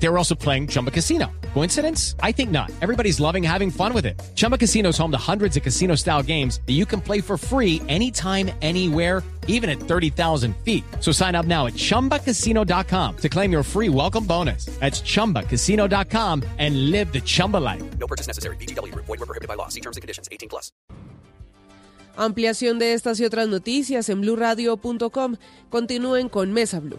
They were also playing Chumba Casino. Coincidence? I think not. Everybody's loving having fun with it. Chumba Casino is home to hundreds of casino style games that you can play for free anytime, anywhere, even at 30,000 feet. So sign up now at chumbacasino.com to claim your free welcome bonus. That's chumbacasino.com and live the Chumba life. No purchase necessary. BGW. Void were prohibited by law. See terms and conditions. 18 plus. Ampliación de estas y otras noticias en blurradio.com. Continúen con Mesa Blue.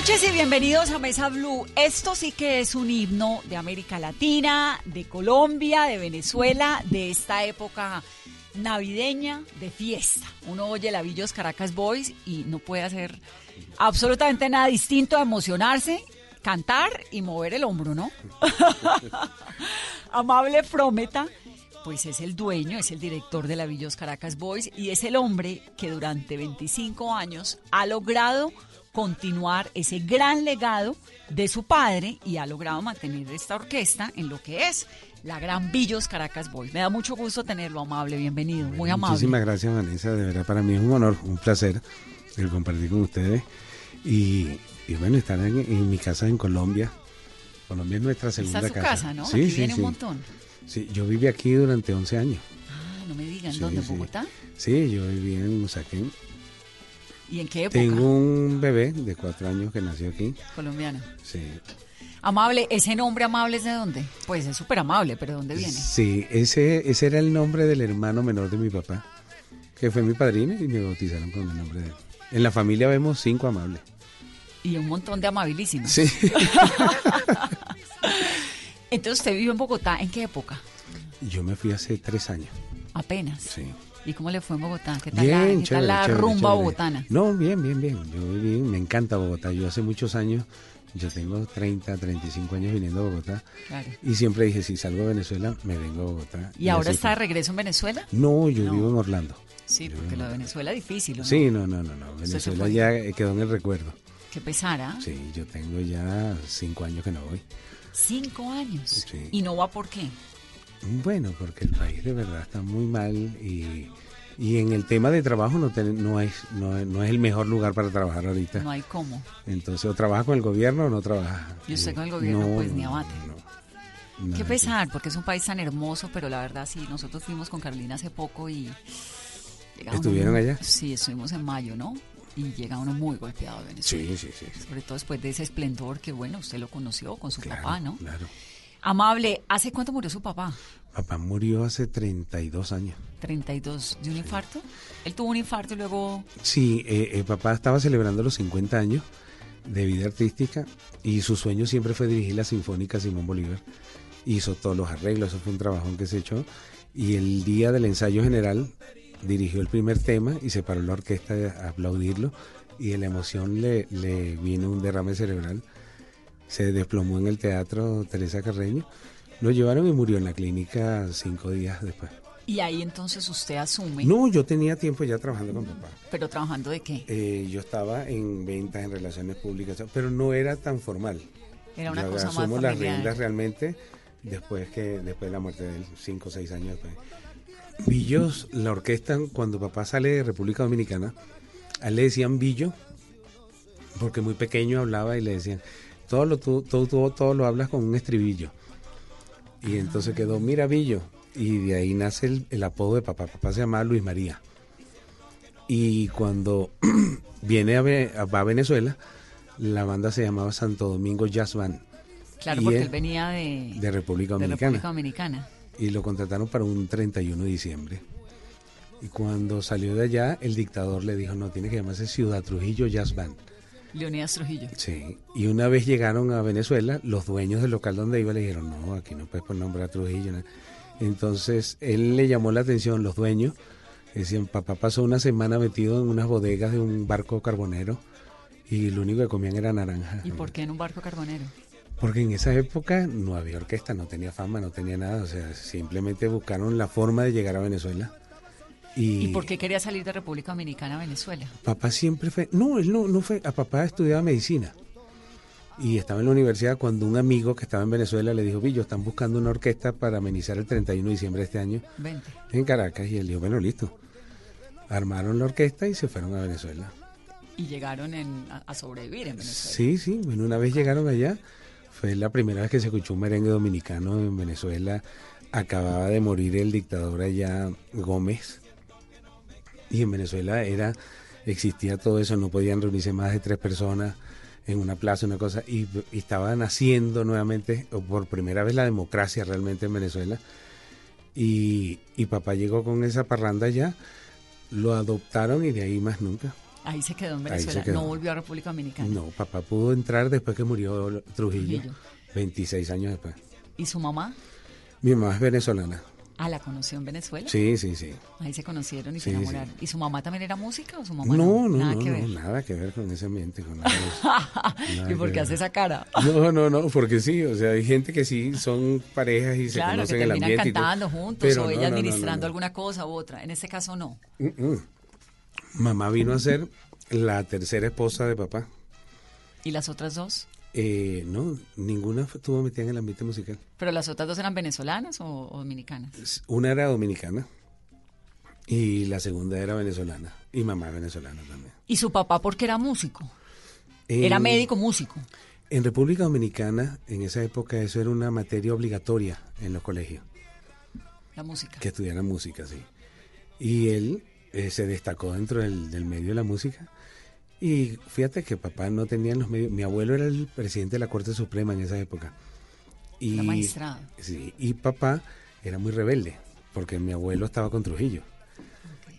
Noches y bienvenidos a Mesa Blue. Esto sí que es un himno de América Latina, de Colombia, de Venezuela, de esta época navideña de fiesta. Uno oye la Villos Caracas Boys y no puede hacer absolutamente nada distinto a emocionarse, cantar y mover el hombro, ¿no? Amable Frometa, pues es el dueño, es el director de la Villos Caracas Boys y es el hombre que durante 25 años ha logrado continuar ese gran legado de su padre y ha logrado mantener esta orquesta en lo que es la gran Villos Caracas Boys. Me da mucho gusto tenerlo, amable, bienvenido, muy amable. Muchísimas gracias, Vanessa. De verdad, para mí es un honor, un placer el compartir con ustedes. Y, y bueno, estar en, en mi casa en Colombia. Colombia es nuestra segunda Esta es su casa, ¿no? Sí, Aquí sí, viene sí. un montón. Sí, yo viví aquí durante 11 años. Ah, no me digan, Sí, ¿dónde? ¿En sí. Bogotá? Sí, yo viví en Usaquén. ¿Y en qué época? Tengo un bebé de cuatro años que nació aquí. Colombiana. Sí, Amable, ¿ese nombre amable es de dónde? Pues es súper amable, pero ¿de dónde viene? sí ese, ese era el nombre del hermano menor de mi papá, que fue mi padrino y me bautizaron con el nombre de él. En la familia vemos cinco amables. Y un montón de amabilísimos. Sí. Entonces, ¿usted vivió en Bogotá en qué época? Yo me fui hace tres años. Apenas. Sí. ¿Y cómo le fue en Bogotá? ¿Qué tal la, qué chévere, tal la chévere, rumba chévere. bogotana? No, bien, bien, bien. Yo bien, me encanta Bogotá. Yo hace muchos años, yo tengo 30, 35 años viniendo a Bogotá. Claro. Y siempre dije, si salgo de Venezuela, me vengo a Bogotá. ¿Y ahora está de regreso en Venezuela? No, yo No. vivo en Orlando. Sí, Yo porque lo de Venezuela es difícil, ¿o no? Sí, no, no, no, Venezuela ya eh, quedó en el recuerdo. Qué pesara. Sí, yo tengo ya cinco años que no voy. Cinco años. Sí. ¿Y no va por qué? Bueno, porque el país de verdad está muy mal y, y en el tema de trabajo no, ten- no, es, no, es- no es el mejor lugar para trabajar ahorita. No hay cómo. Entonces, o trabajas con el gobierno o no trabajas. Y usted Eh, con el gobierno, pues, ni abate. no. Qué pesar, porque es un país tan hermoso, pero la verdad sí, nosotros fuimos con Carolina hace poco y... ¿Estuvieron allá? Sí, estuvimos en mayo, ¿no? Y llega uno muy golpeado de Venezuela. Sí, sí, sí. sí. Sobre todo después de ese esplendor que, bueno, usted lo conoció con su Claro, papá, ¿no? Claro. Amable, ¿hace cuánto murió su papá? Papá murió hace 32 años. 32 de un infarto. Él tuvo un infarto y luego... Sí, eh, eh, papá estaba celebrando los 50 años de vida artística y su sueño siempre fue dirigir la Sinfónica Simón Bolívar. Hizo todos los arreglos, eso fue un trabajón que se echó. Y el día del ensayo general dirigió el primer tema y se paró la orquesta a aplaudirlo y de la emoción le, le vino un derrame cerebral. Se desplomó en el teatro Teresa Carreño. Lo llevaron y murió en la clínica cinco días después. Y ahí entonces usted asume, No, yo tenía tiempo ya trabajando con papá. pero trabajando de qué? Eh, yo estaba en ventas, en relaciones públicas, pero no era tan formal. Era una yo cosa más asumo las riendas realmente después que después de la muerte de él, cinco o seis años después. Villos, la orquesta, cuando papá sale de República Dominicana, a él le decían Villo, porque muy pequeño hablaba y le decían, todo lo, tú, todo, todo, todo lo hablas con un estribillo. Y entonces quedó Miravillo. Y de ahí nace el, el apodo de papá. Papá se llamaba Luis María. Y cuando viene a, va a Venezuela, la banda se llamaba Santo Domingo Jazz Band Claro, Y porque él- él venía de, de República de Dominicana. República Dominicana. y lo contrataron para un 31 de diciembre. Y cuando salió de allá, el dictador le dijo, no, tiene que llamarse Ciudad Trujillo Jazz Band. Leonidas Trujillo. Sí. Y una vez llegaron a Venezuela, los dueños del local donde iba le dijeron, no, aquí no puedes poner nombre a Trujillo. ¿no?". Entonces, él le llamó la atención, los dueños, decían, papá pasó una semana metido en unas bodegas de un barco carbonero y lo único que comían era naranja. ¿Y por qué en un barco carbonero? Porque en esa época no había orquesta, no tenía fama, no tenía nada, o sea, simplemente buscaron la forma de llegar a Venezuela. Y, ¿Y por qué quería salir de República Dominicana a Venezuela? papá siempre fue, no, él no, no fue, a papá estudiaba medicina. Y estaba en la universidad cuando un amigo que estaba en Venezuela le dijo, Villo, están buscando una orquesta para amenizar el 31 de diciembre de este año Vente. en Caracas. Y él dijo, bueno, listo. Armaron la orquesta y se fueron a Venezuela. Y llegaron en- a, a sobrevivir en Venezuela. Sí, sí, bueno, una vez llegaron allá, fue la primera vez que se escuchó un merengue dominicano en Venezuela. Acababa de morir el dictador allá, Gómez. Y en Venezuela era, existía todo eso, no podían reunirse más de tres personas en una plaza, una cosa, y, y estaba naciendo nuevamente, o por primera vez la democracia realmente en Venezuela. Y, y papá llegó con esa parranda allá, lo adoptaron y de ahí más nunca. Ahí se quedó en Venezuela. quedó. No volvió a República Dominicana. No, papá pudo entrar después que murió Trujillo, Trujillo. 26 años después. ¿Y su mamá? Mi mamá es venezolana. Ah, la conoció en Venezuela. Sí, sí, sí. Ahí se conocieron y Sí, se enamoraron. sí. ¿Y su mamá también era música o su mamá No, no? no, Nada no, que no, ver. nada que ver con ese ambiente. Con nada ¿Y por qué hace esa cara? No, no, no, porque sí, o sea, hay gente que sí son parejas y se que conocen el terminan ambiente. todo, cantando juntos pero o ella administrando alguna cosa u otra. En este caso no. Mamá vino a ser la tercera esposa de papá. ¿Y las otras dos? Eh, no, ninguna estuvo metida en el ambiente musical. ¿Pero las otras dos eran venezolanas o, o dominicanas? Una era dominicana y la segunda era venezolana. Y mamá venezolana también. ¿Y su papá por qué era músico? Era médico músico. En República Dominicana, en esa época, eso era una materia obligatoria en los colegios, La música. que estudiaran música, sí. Y él eh, se destacó dentro del, del medio de la música. Y fíjate que papá no tenía los medios. Mi abuelo era el presidente de la Corte Suprema en esa época. Y, La magistrado. Sí, y papá era muy rebelde, porque mi abuelo estaba con Trujillo.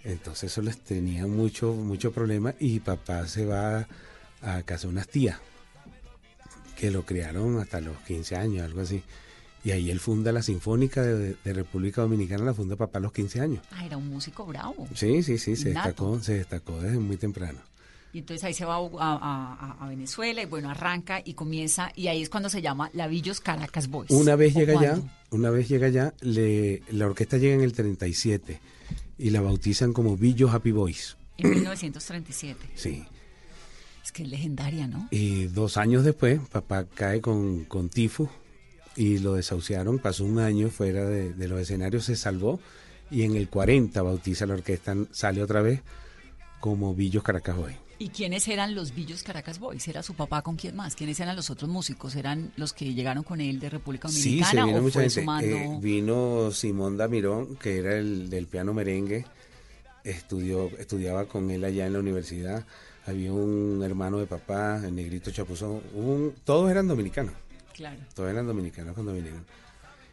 Entonces eso les tenía mucho, mucho problema y papá se va a casa de unas tías que lo criaron hasta los 15 años, algo así. Y ahí él funda la Sinfónica de, de República Dominicana, la funda papá a los 15 años. Ah, era un músico bravo. Sí, sí, sí, se destacó, se destacó desde muy temprano. Y entonces ahí se va a, a- a- a Venezuela y bueno, arranca y comienza. Y ahí es cuando se llama Lavillos Caracas Boys. Una vez ¿O llega allá, cuándo? una vez llega allá, le, la orquesta llega en el 37 y la bautizan como Billo Happy Boys. En 1937. Sí. Es que es legendaria, ¿no? Y dos años después, papá cae con, con tifus y lo desahuciaron. Pasó un año fuera de, de los escenarios, se salvó y en el 40 bautiza la orquesta, sale otra vez como Billos Caracas Boys. ¿Y quiénes eran los Villos Caracas Boys? ¿Era su papá con quién más? ¿Quiénes eran los otros músicos? ¿Eran los que llegaron con él de República Sí, se Dominicana vino o mucha fue gente. sumando? Eh, vino Simón Damirón, que era el del piano merengue, estudió, estudiaba con él allá en la universidad. Había un hermano de papá, el negrito Chapuzón. un- todos eran dominicanos, Claro. todos eran dominicanos cuando vinieron.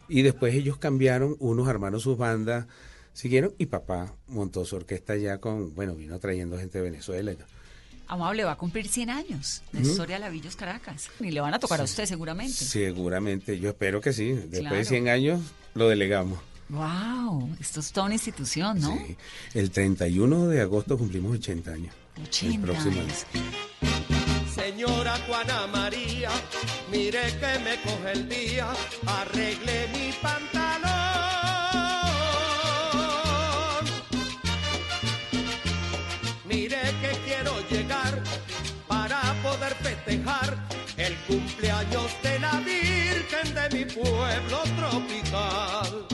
Y después ellos cambiaron, unos armaron sus bandas, siguieron, y papá montó su orquesta allá con, bueno, vino trayendo gente de Venezuela y todo. Amable va a cumplir 100 años de historia de Lavillos Caracas. Y le van a tocar a usted seguramente. Seguramente, yo espero que sí. Después Claro. de 100 años lo delegamos. Wow, esto es toda una institución, ¿no? Sí. El 31 de agosto cumplimos 80 años. 80 El próximo años. Señora Juana María, mire que me coge el día, arregle mi pantalón. Festejar el cumpleaños de la Virgen de mi pueblo tropical.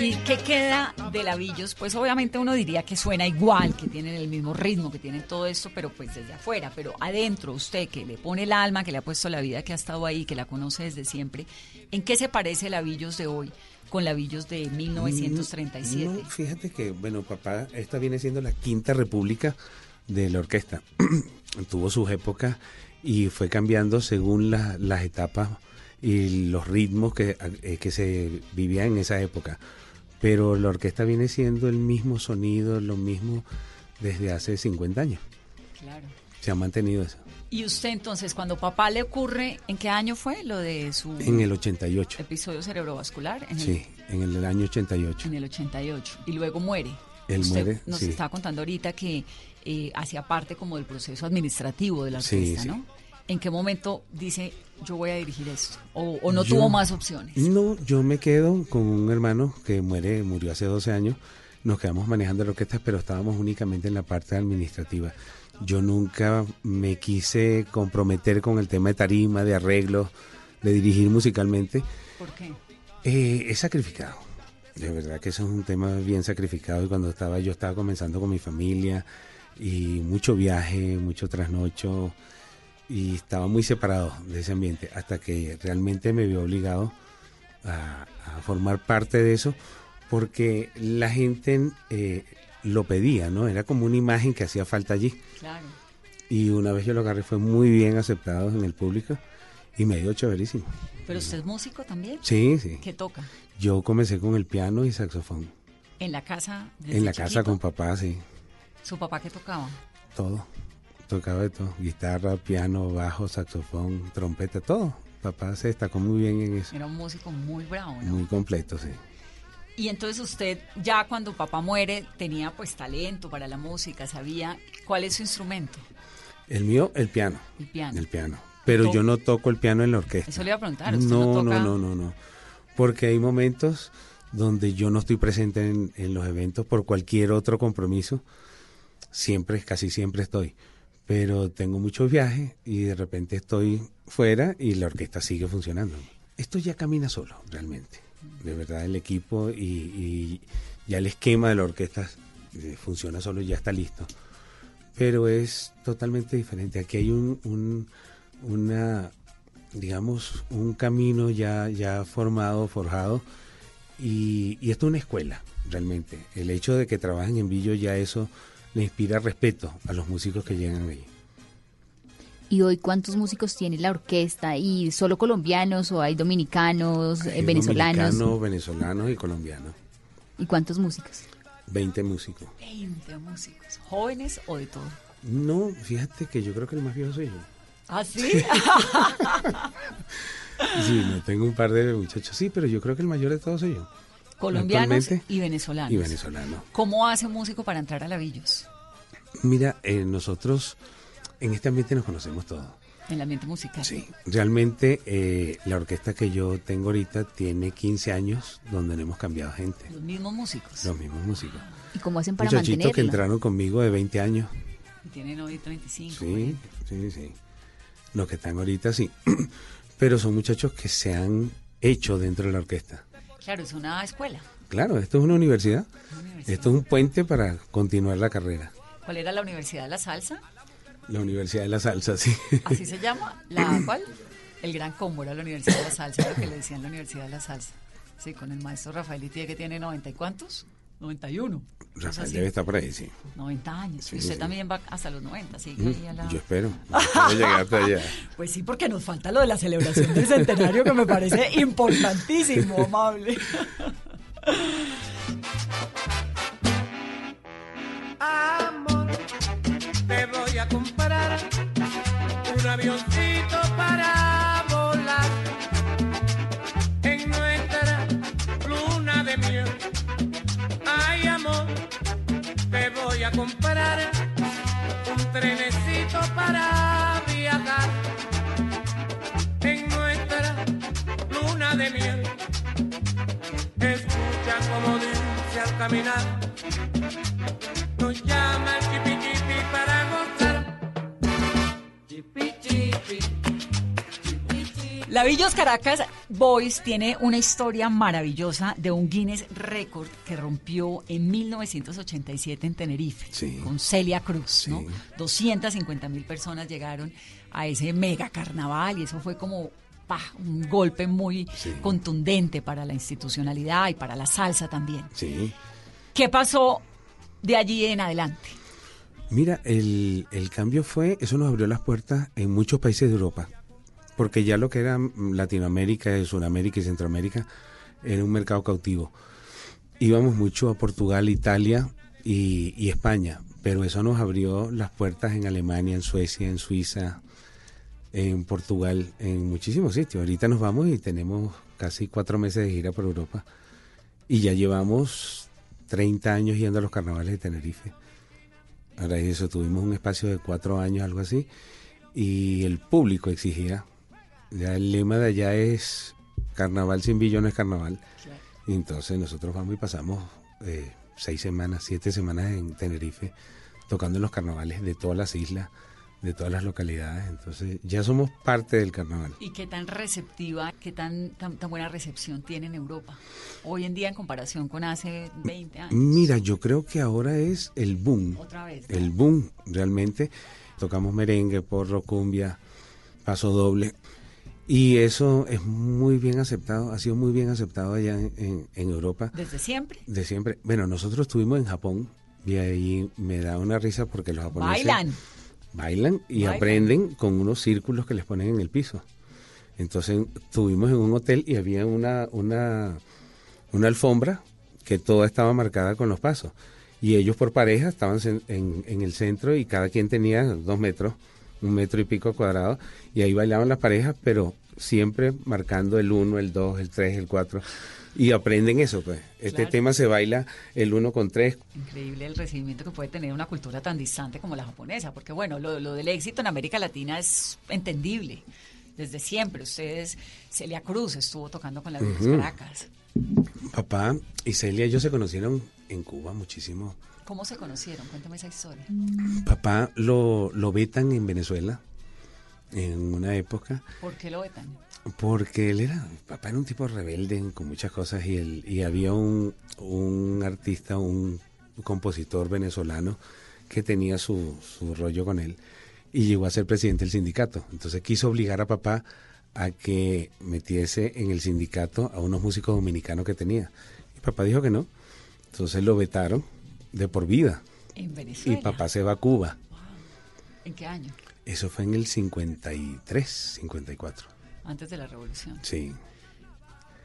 ¿Y qué queda de Lavillos? Pues obviamente uno diría que suena igual, que tienen el mismo ritmo, que tienen todo esto, pero pues desde afuera. Pero adentro, usted que le pone el alma, que le ha puesto la vida, que ha estado ahí, que la conoce desde siempre, ¿en qué se parece Lavillos de hoy con Lavillos de 1937? No, fíjate que, bueno, papá, esta viene siendo la quinta república de la orquesta. Tuvo sus épocas y fue cambiando según la- las etapas y los ritmos que, eh, que se vivían en esa época. Pero la orquesta viene siendo el mismo sonido, lo mismo desde hace 50 años. Claro. Se ha mantenido eso. Y usted entonces, cuando papá le ocurre, ¿en qué año fue lo de su En el 88. episodio cerebrovascular? En el- Sí, en el año 88. En el 88. Y luego muere. Él Usted muere, Nos sí. estaba contando ahorita que eh, hacía parte como del proceso administrativo de la orquesta, sí. ¿no? ¿En qué momento dice, yo voy a dirigir esto? ¿O, o no Yo- tuvo más opciones? No, yo me quedo con un hermano que muere, murió hace 12 años. Nos quedamos manejando la orquesta, pero estábamos únicamente en la parte administrativa. Yo nunca me quise comprometer con el tema de tarima, de arreglos, de dirigir musicalmente. ¿Por qué? Eh, es sacrificado. De verdad que eso es un tema bien sacrificado. Y cuando estaba, yo estaba comenzando con mi familia y mucho viaje, mucho trasnocho y estaba muy separado de ese ambiente hasta que realmente me vio obligado a, a formar parte de eso porque la gente eh, lo pedía, ¿no? Era como una imagen que hacía falta allí. Claro. Y una vez yo lo agarré fue muy bien aceptado en el público y me dio chéverísimo. ¿Pero usted es músico también? Sí, sí. ¿Qué toca? Yo comencé con el piano y saxofón. ¿En la casa? desde En la casa con papá, sí. ¿Su papá qué tocaba? Todo. Tocaba de todo. Guitarra, piano, bajo, saxofón, trompeta, todo. Papá se destacó muy bien en eso. Era un músico muy bravo, ¿no? Muy completo, sí. Y entonces usted ya cuando papá muere tenía pues talento para la música, sabía cuál es su instrumento, El mío, el piano. el piano. El piano. Pero To- yo no toco el piano en la orquesta. Eso le iba a preguntar, ¿usted no, no toca? no, no, no, no. Porque hay momentos donde yo no estoy presente en, en los eventos por cualquier otro compromiso. Siempre, casi siempre estoy. Pero tengo muchos viajes y de repente estoy fuera y la orquesta sigue funcionando. Esto ya camina solo, realmente. De verdad, el equipo y, y ya el esquema de la orquesta eh, funciona solo, ya está listo. Pero es totalmente diferente. Aquí hay un, un- una, digamos, un camino ya, ya formado, forjado. Y, y esto es una escuela, realmente. El hecho de que trabajen en Villo ya eso le inspira respeto a los músicos que llegan ahí. ¿Y hoy cuántos músicos tiene la orquesta? ¿Y solo colombianos o hay dominicanos, eh, Hay venezolanos? Dominicanos, venezolanos y colombianos. ¿Y cuántos músicos? 20 músicos. 20 músicos, jóvenes o de todo. No, fíjate que yo creo que el más viejo soy yo. ¿Ah, sí? Sí, no tengo un par de muchachos. Sí, pero yo creo que el mayor de todos soy yo. Colombianos y venezolanos. Y venezolano. ¿Cómo hace un músico para entrar a Lavillos? Mira, eh, nosotros en este ambiente nos conocemos todos. En el ambiente musical. Sí, realmente eh, la orquesta que yo tengo ahorita tiene 15 años donde no hemos cambiado gente. Los mismos músicos. Los mismos músicos. ¿Y cómo hacen para Muchachitos que entraron conmigo de 20 años. Y tienen hoy 35. Sí, sí, sí. Los que están ahorita sí. Pero son muchachos que se han hecho dentro de la orquesta. Claro, es una escuela. Claro, esto es una universidad. Una universidad. Esto es un puente para continuar la carrera. ¿Cuál era la Universidad de la Salsa? La Universidad de la Salsa, sí. ¿Así se llama? ¿La cuál? El Gran Combo era la Universidad de la Salsa, lo que le decían la Universidad de la Salsa. Sí, con el maestro Rafael Itier que tiene 90 y cuántos? 91. Cosa Rafael debe estar por ahí, sí. 90 años. Sí, y usted sí. también va hasta los 90, sí. Mm, la- Yo espero. Espero llegar hasta allá. Pues sí, porque nos falta lo de la celebración del centenario que me parece importantísimo, amable. Te a comprar un avioncito para volar en nuestra luna de miel. Ay, amor, te voy a comprar un trenecito para viajar en nuestra luna de miel. Escucha como dice al caminar Lavillos Caracas Boys tiene una historia maravillosa de un Guinness Record que rompió en 1987 en Tenerife Sí. con Celia Cruz. Sí. ¿no? 250 mil personas llegaron a ese mega carnaval y eso fue como pa, un golpe muy Sí. contundente para la institucionalidad y para la salsa también. Sí. ¿Qué pasó de allí en adelante? Mira, el, el cambio fue, eso nos abrió las puertas en muchos países de Europa, porque ya lo que era Latinoamérica, Sudamérica y Centroamérica era un mercado cautivo. Íbamos mucho a Portugal, Italia y, y España, pero eso nos abrió las puertas en Alemania, en Suecia, en Suiza, en Portugal, en muchísimos sitios. Ahorita nos vamos y tenemos casi cuatro meses de gira por Europa y ya llevamos 30 años yendo a los carnavales de Tenerife. Ahora eso, tuvimos un espacio de cuatro años, algo así, y el público exigía. Ya el lema de allá es carnaval sin billo no es carnaval. Y entonces nosotros vamos y pasamos eh, seis semanas, siete semanas en Tenerife, tocando en los carnavales de todas las islas, de todas las localidades. Entonces ya somos parte del carnaval. ¿Y qué tan receptiva, qué tan, tan, tan buena recepción tiene en Europa hoy en día en comparación con hace 20 años? Mira, yo creo que ahora es el boom. Otra vez. ¿no? el boom realmente. Tocamos merengue, porro, cumbia, paso doble. Y eso es muy bien aceptado, ha sido muy bien aceptado allá en, en- en Europa Desde siempre. de siempre. Bueno, nosotros estuvimos en Japón y ahí me da una risa porque los japoneses Bailan. bailan y Bailan. aprenden con unos círculos que les ponen en el piso. Entonces estuvimos en un hotel y había una, una, una alfombra que toda estaba marcada con los pasos. Y ellos por pareja estaban en, en- en el centro y cada quien tenía dos metros, un metro y pico cuadrado. Y ahí bailaban las parejas, pero siempre marcando el uno, el dos, el tres, el cuatro. Y aprenden eso, pues. Este Claro. tema se baila el uno con tres, Increíble el recibimiento que puede tener una cultura tan distante como la japonesa, porque bueno, lo, lo del éxito en América Latina es entendible. Desde siempre, ustedes, Celia Cruz estuvo tocando con la Villas Ujú. Caracas. Papá y Celia, ellos se conocieron en Cuba muchísimo. ¿Cómo se conocieron? Cuéntame esa historia. Papá lo, lo vetan en Venezuela en una época ¿Por qué lo vetan? porque él era, papá era un tipo rebelde con muchas cosas y, él, y había un, un artista, un compositor venezolano que tenía su, su rollo con él y llegó a ser presidente del sindicato. Entonces quiso obligar a papá a que metiese en el sindicato a unos músicos dominicanos que tenía. Y papá dijo que no. Entonces lo vetaron de por vida. En Y Venezuela. papá se va a Cuba. ¿En qué año? Eso fue en el 53, 54. Antes de la revolución. Sí.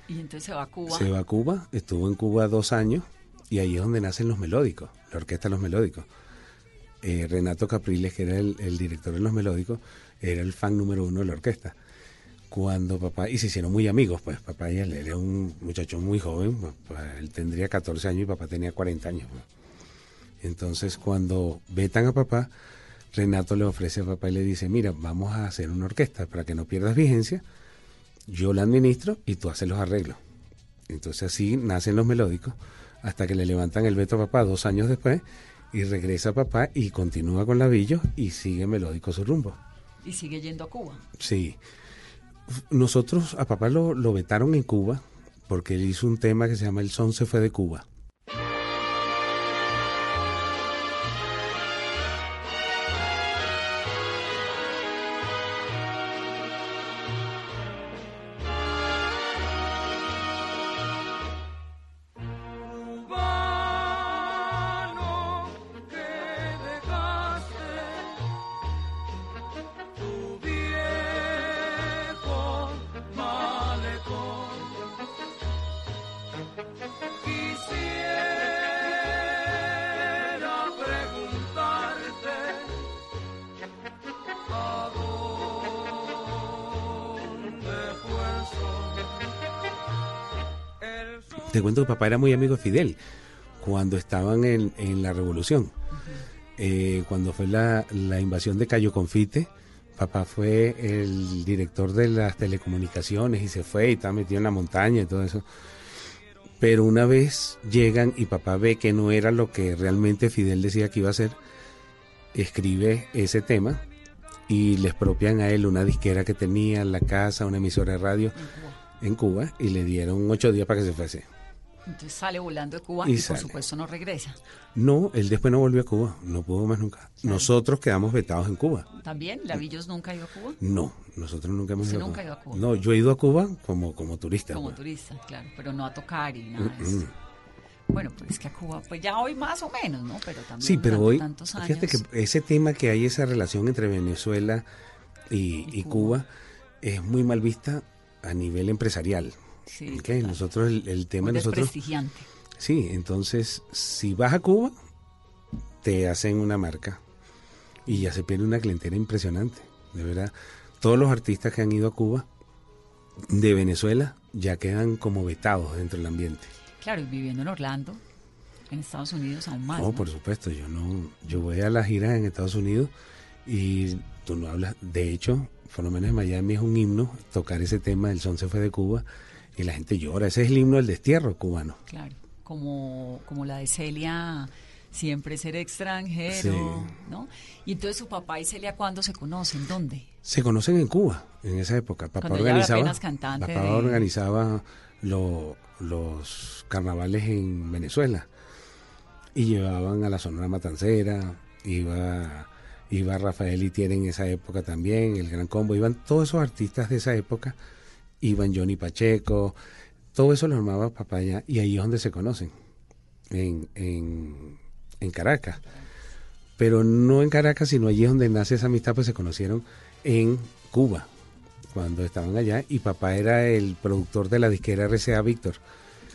Y entonces se va a Cuba. Se va a Cuba, estuvo en Cuba dos años y ahí es donde nacen los melódicos, la orquesta de los melódicos. Eh, Renato Capriles, que era el, el director de los melódicos, era el fan número uno de la orquesta. Cuando papá, y se hicieron muy amigos, pues papá y él, él era un muchacho muy joven, pues, él tendría 14 años y papá tenía 40 años. pues. Entonces cuando vetan a papá, Renato le ofrece a papá y le dice, mira, vamos a hacer una orquesta para que no pierdas vigencia, yo la administro y tú haces los arreglos. Entonces así nacen los melódicos hasta que le levantan el veto a papá dos años después y regresa papá y continúa con Lavillos y sigue melódico su rumbo. Y sigue yendo a Cuba. Sí. Nosotros a papá lo, lo vetaron en Cuba porque él hizo un tema que se llama El son se fue de Cuba. Te cuento que papá era muy amigo de Fidel cuando estaban en, en la revolución. Eh, cuando fue la, la invasión de Cayo Confite, papá fue el director de las telecomunicaciones y se fue y estaba metido en la montaña y todo eso. Pero una vez llegan y papá ve que no era lo que realmente Fidel decía que iba a hacer, escribe ese tema y le expropian a él una disquera que tenía, la casa, una emisora de radio en Cuba y le dieron ocho días para que se fuese. Entonces sale volando de Cuba Y por supuesto no regresa. No, él después no volvió a Cuba, no pudo más nunca. Nosotros quedamos vetados en Cuba. ¿También? ¿Lavillos nunca ha ido a Cuba? No, nosotros nunca hemos ido a nunca Cuba. ha ido a Cuba. No, yo he ido a Cuba como, como turista. Como pues. turista, claro, pero no a tocar y nada Mm, eso. Bueno, pues es que a Cuba, pues ya hoy más o menos, ¿no? Pero también Sí, pero hoy, tantos años. fíjate que ese tema que hay esa relación entre Venezuela y, y Cuba es muy mal vista a nivel empresarial. Sí, ¿ok? claro. Nosotros, el, el tema muy de nosotros... Sí, entonces, si vas a Cuba, te hacen una marca y ya se pierde una clientela impresionante. De verdad, todos los artistas que han ido a Cuba de Venezuela ya quedan como vetados dentro del ambiente. Claro, y viviendo en Orlando, en Estados Unidos aún más. No, ¿no? por supuesto, yo no, yo voy a las giras en Estados Unidos y tú no hablas, de hecho, por lo menos en Miami es un himno tocar ese tema, el son se fue de Cuba y la gente llora, ese es el himno del destierro cubano. Claro, como, como la de Celia, siempre ser extranjero, Sí. ¿no? Y entonces su papá y Celia, ¿cuándo se conocen? ¿Dónde? Se conocen en Cuba en esa época. Papá Cuando organizaba, papá de- organizaba lo- los carnavales en Venezuela y llevaban a la Sonora Matancera, iba iba Rafael Itier en esa época también, el Gran Combo, iban todos esos artistas de esa época, iban Johnny Pacheco, todo eso lo armaba papá allá y ahí es donde se conocen, en, en, en Caracas. Pero no en Caracas, sino allí es donde nace esa amistad, pues se conocieron en Cuba, cuando estaban allá, y papá era el productor de la disquera RCA Víctor.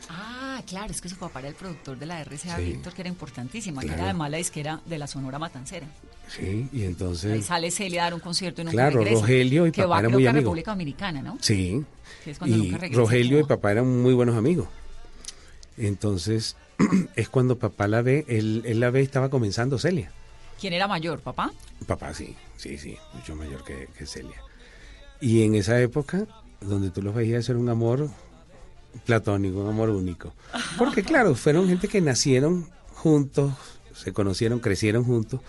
Ah, claro, es que su papá era el productor de la RCA Sí. Víctor, que era importantísima, que era además la disquera de la Sonora Matancera. Sí, y Ahí entonces... sale Celia a dar un concierto y nunca Claro, regresa. Rogelio y que papá va, eran creo muy que. República Dominicana, ¿no? Sí. Que es cuando y nunca regresa a Rogelio y papá eran muy buenos amigos. Entonces, es cuando papá la ve, él, él la ve y estaba comenzando Celia. ¿Quién era mayor, papá? Papá sí, sí, sí, mucho mayor que, que Celia. Y en esa época, donde tú los veías, era un amor platónico, un amor único. Porque claro, fueron gente que nacieron juntos, se conocieron, crecieron juntos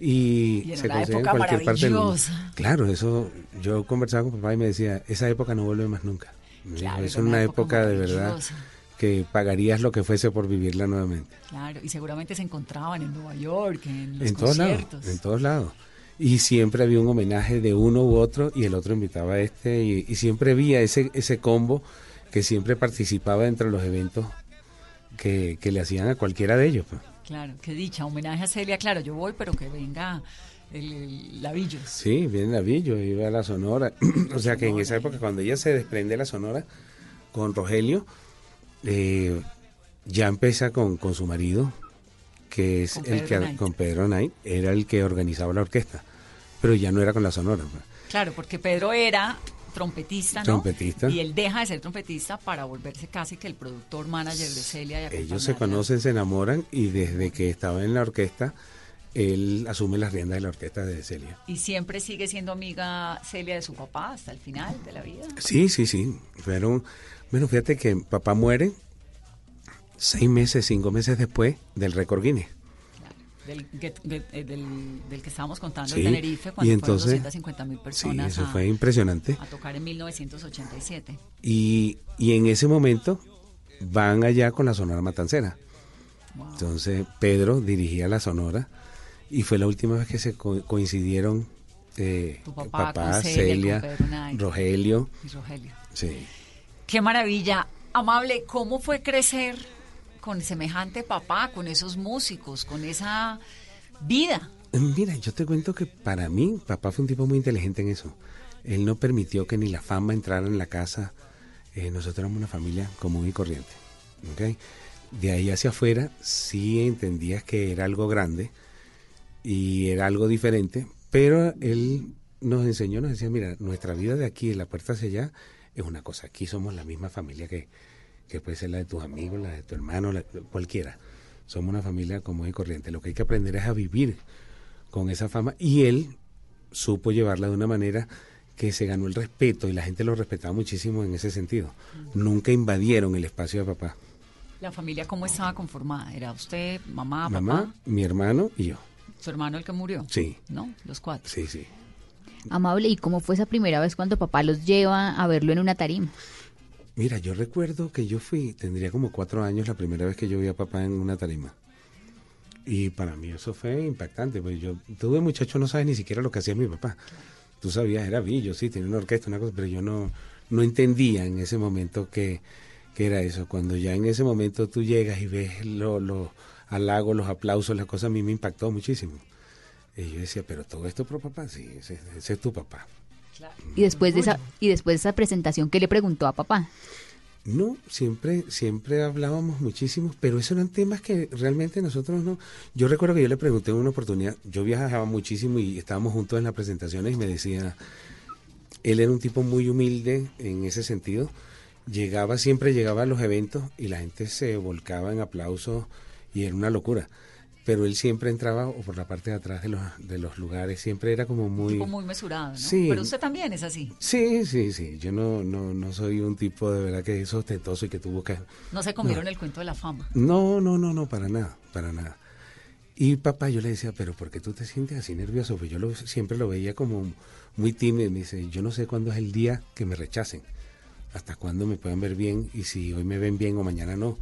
y, se conocían en cualquier parte del mundo. Claro, eso yo conversaba con papá y me decía, esa época no vuelve más nunca. Claro, es una una época época de verdad que pagarías lo que fuese por vivirla nuevamente. Claro, y seguramente se encontraban en Nueva York, en los En todos lados, conciertos. en todos lados. Y siempre había un homenaje de uno u otro y el otro invitaba a este y, y siempre había ese, ese combo que siempre participaba dentro de los eventos que, que le hacían a cualquiera de ellos. Claro, qué dicha, homenaje a Celia, claro, yo voy, pero que venga el, el Lavillos. Sí, viene Navillo, iba a la Sonora. o sea que en esa época, cuando ella se desprende de la Sonora con Rogelio, eh, ya empieza con, con su marido, que es el que Knight. con Pedro Knight, era el que organizaba la orquesta, pero ya no era con la Sonora. pues. Claro, porque Pedro era trompetista, ¿no? Trompetista. Y él deja de ser trompetista para volverse casi que el productor manager de Celia. y Ellos se conocen, se enamoran y desde que estaba en la orquesta, él asume las riendas de la orquesta de Celia. Y siempre sigue siendo amiga Celia de su papá hasta el final de la vida. Sí, sí, sí. Fueron, bueno, fíjate que papá muere seis meses, cinco meses después del récord Guinness. Del, get- get- eh, del, del que estábamos contando Sí, en Tenerife, cuando y entonces- fueron 250 mil Sí, personas eso a, fue impresionante. a tocar en 1987. Y, y en ese momento van allá con la Sonora Matancera. Entonces Pedro dirigía la Sonora y fue la última vez que se co- coincidieron eh, Tu papá papá, Celia, Pedro. Rogelio. Y Rogelio. Sí. Qué maravilla. Amable, ¿cómo fue crecer con semejante papá, con esos músicos, con esa vida? Mira, yo te cuento que para mí papá fue un tipo muy inteligente en eso. Él no permitió que ni la fama entrara en la casa. Eh, nosotros éramos una familia común y corriente. De ahí hacia afuera sí entendías que era algo grande y era algo diferente, pero él nos enseñó, nos decía, mira, nuestra vida de aquí, de la puerta hacia allá, es una cosa. Aquí somos la misma familia que, que puede ser la de tus amigos, la de tu hermano, la- cualquiera. Somos una familia común y corriente. Lo que hay que aprender es a vivir con esa fama y él supo llevarla de una manera que se ganó el respeto y la gente lo respetaba muchísimo en ese sentido. Nunca invadieron el espacio de papá. La familia, ¿cómo estaba conformada? ¿Era usted, mamá, Mamá, papá, mi hermano y yo. su hermano el que murió? Sí. ¿No? Los cuatro. Sí, sí. Amable, ¿y cómo fue esa primera vez cuando papá los lleva a verlo en una tarima? Mira, yo recuerdo que yo fui, tendría como cuatro años la primera vez que yo vi a papá en una tarima. Y para mí eso fue impactante, pues yo, tú de muchacho no sabes ni siquiera lo que hacía mi papá. Tú sabías, era billo, sí, tenía una orquesta, una cosa, pero yo no, no entendía en ese momento que, que era eso. Cuando ya en ese momento tú llegas y ves los lo halagos, los aplausos, las cosas, a mí me impactó muchísimo. Y yo decía, pero todo esto por papá, sí, ese, ese es tu papá. Y después de esa y después de esa presentación, ¿qué le preguntó a papá? No, siempre, siempre hablábamos muchísimo, pero esos eran temas que realmente nosotros no. Yo recuerdo que yo le pregunté en una oportunidad, yo viajaba muchísimo y estábamos juntos en las presentaciones y me decía, él era un tipo muy humilde en ese sentido, llegaba, siempre llegaba a los eventos y la gente se volcaba en aplausos y era una locura. Pero él siempre entraba o por la parte de atrás de los, de los lugares, siempre era como muy... Tipo muy mesurado, ¿no? Sí. Pero usted también es así. Sí, sí, sí. Yo no, no, no soy un tipo de verdad que es ostentoso y que tú buscas. No se comieron el cuento de la fama. No, no, no, no, para nada, para nada. Y papá, yo le decía, pero ¿por qué tú te sientes así nervioso? Pues yo lo- siempre lo veía como muy tímido. Me dice, yo no sé cuándo es el día que me rechacen, hasta cuándo me puedan ver bien y si hoy me ven bien o mañana no,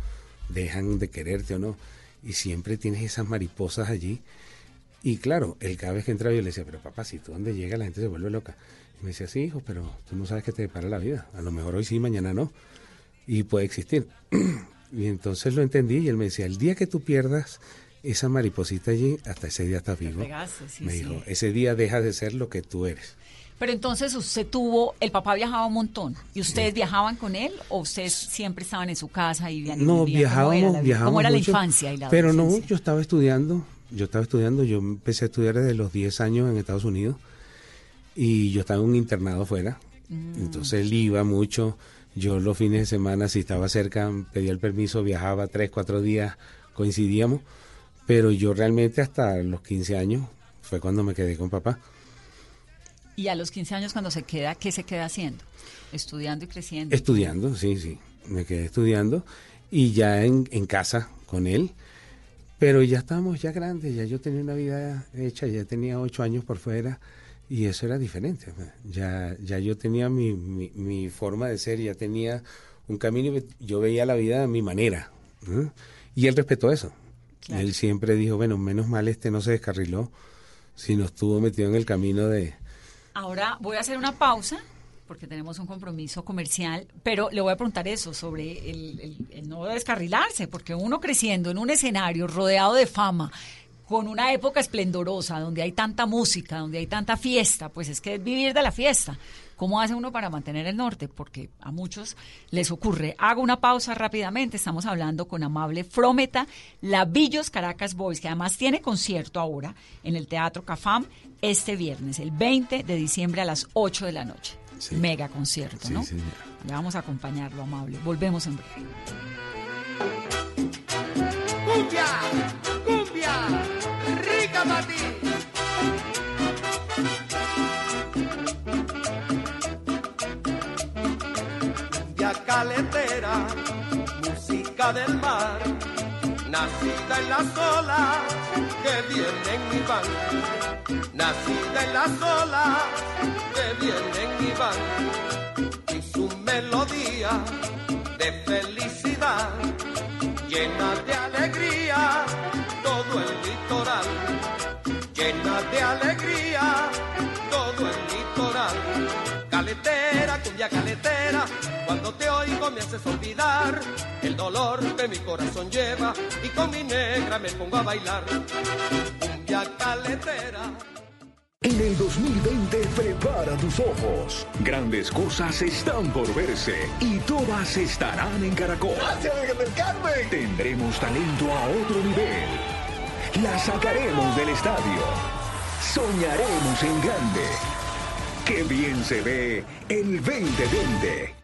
dejan de quererte o no. Y siempre tienes esas mariposas allí. Y claro, él cada vez que entraba yo le decía, pero papá, si tú donde llega la gente se vuelve loca. Y me decía, sí, hijo, pero tú no sabes que te depara la vida. A lo mejor hoy sí, mañana no. Y puede existir. y entonces lo entendí y él me decía, el día que tú pierdas esa mariposita allí, hasta ese día estás vivo. sí, me sí. dijo, ese día dejas de ser lo que tú eres. Pero entonces usted tuvo, el papá viajaba un montón. ¿Y ustedes viajaban con él o ustedes siempre estaban en su casa y vivían No, vivían? ¿Cómo era viajábamos, la viajábamos ¿Cómo era la mucho, infancia y la Pero no, yo estaba estudiando, yo estaba estudiando, yo empecé a estudiar desde los 10 años en Estados Unidos y yo estaba en un internado afuera. Mm. Entonces él iba mucho, yo los fines de semana, si estaba cerca, pedía el permiso, viajaba tres, cuatro días, coincidíamos, pero yo realmente hasta los 15 años fue cuando me quedé con papá. Y a los 15 años cuando se queda, ¿qué se queda haciendo? Estudiando y creciendo. Estudiando, sí, sí. Me quedé estudiando y ya en, en casa con él. Pero ya estábamos ya grandes, ya yo tenía una vida hecha, ya tenía ocho años por fuera y eso era diferente. Ya, ya yo tenía mi, mi, mi forma de ser, ya tenía un camino, y yo veía la vida a mi manera. ¿no? Y él respetó eso. Claro. Él siempre dijo, bueno, menos mal este no se descarriló, sino estuvo metido en el camino de... Ahora voy a hacer una pausa porque tenemos un compromiso comercial, pero le voy a preguntar eso sobre el, el- el no descarrilarse, porque uno creciendo en un escenario rodeado de fama, con una época esplendorosa, donde hay tanta música, donde hay tanta fiesta, pues es que es vivir de la fiesta. ¿Cómo hace uno para mantener el norte? Porque a muchos les ocurre. Hago una pausa rápidamente. Estamos hablando con Amable Frometa, la Villos Caracas Boys, que además tiene concierto ahora en el Teatro Cafam este viernes, el 20 de diciembre a las 8 de la noche. Sí. Mega concierto, Sí, ¿no? señora. Ya vamos a acompañarlo, Amable. Volvemos en breve. Cumbia, cumbia, rica para ti. Caletera, música del mar, nacida en las olas que vienen y van. Nacida en las olas que vienen y van. Y su melodía de felicidad llena de cuando te oigo me haces olvidar el dolor que mi corazón lleva y con mi negra me pongo a bailar. Cumbia caletera. En el 2020 prepara tus ojos. Grandes cosas están por verse y todas estarán en Caracol. Tendremos talento a otro nivel. La sacaremos del estadio. Soñaremos en grande. Qué bien se ve el 2020.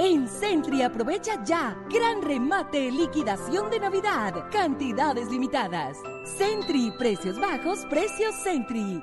En Centri aprovecha ya. Gran remate, liquidación de Navidad. Cantidades limitadas. Centri, precios bajos, precios Centri.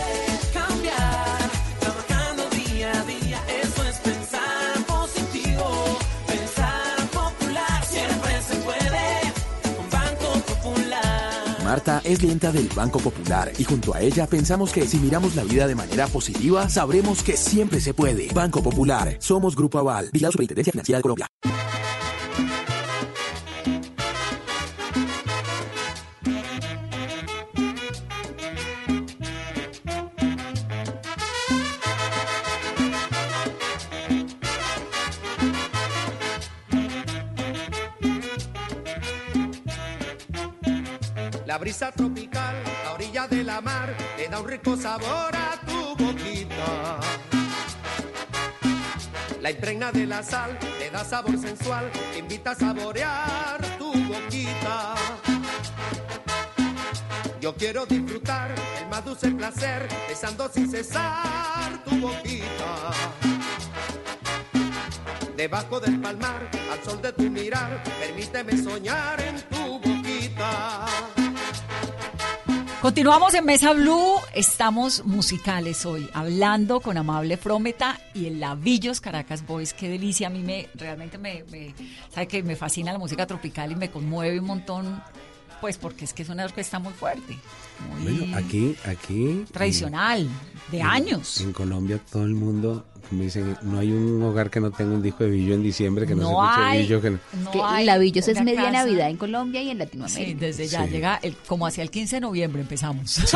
Marta es clienta del Banco Popular y junto a ella pensamos que si miramos la vida de manera positiva, sabremos que siempre se puede. Banco Popular, somos Grupo Aval, Vigilado Superintendencia Financiera de Colombia. Brisa tropical, a orilla de la mar, le da un rico sabor a tu boquita. La impregna de la sal, le da sabor sensual, te invita a saborear tu boquita. Yo quiero disfrutar el más dulce placer, besando sin cesar tu boquita. Debajo del palmar, al sol de tu mirar, permíteme soñar en tu boquita. Continuamos en Mesa Blue, estamos musicales hoy, hablando con Amable Frómeta y el Lavillos Caracas Boys, qué delicia, a mí me, realmente me, me, sabe que me fascina la música tropical y me conmueve un montón, pues porque es que es una orquesta muy fuerte, Bueno, aquí, aquí. tradicional, de en- años. En Colombia todo el mundo, me dicen, no hay un hogar que no tenga un disco de Billo en diciembre, que no, No se escuche hay. Billo. Que no- No que hay la Villos es media casa- Navidad en Colombia y en Latinoamérica. Sí, desde ya, Sí. llega el, como hacia el 15 de noviembre empezamos.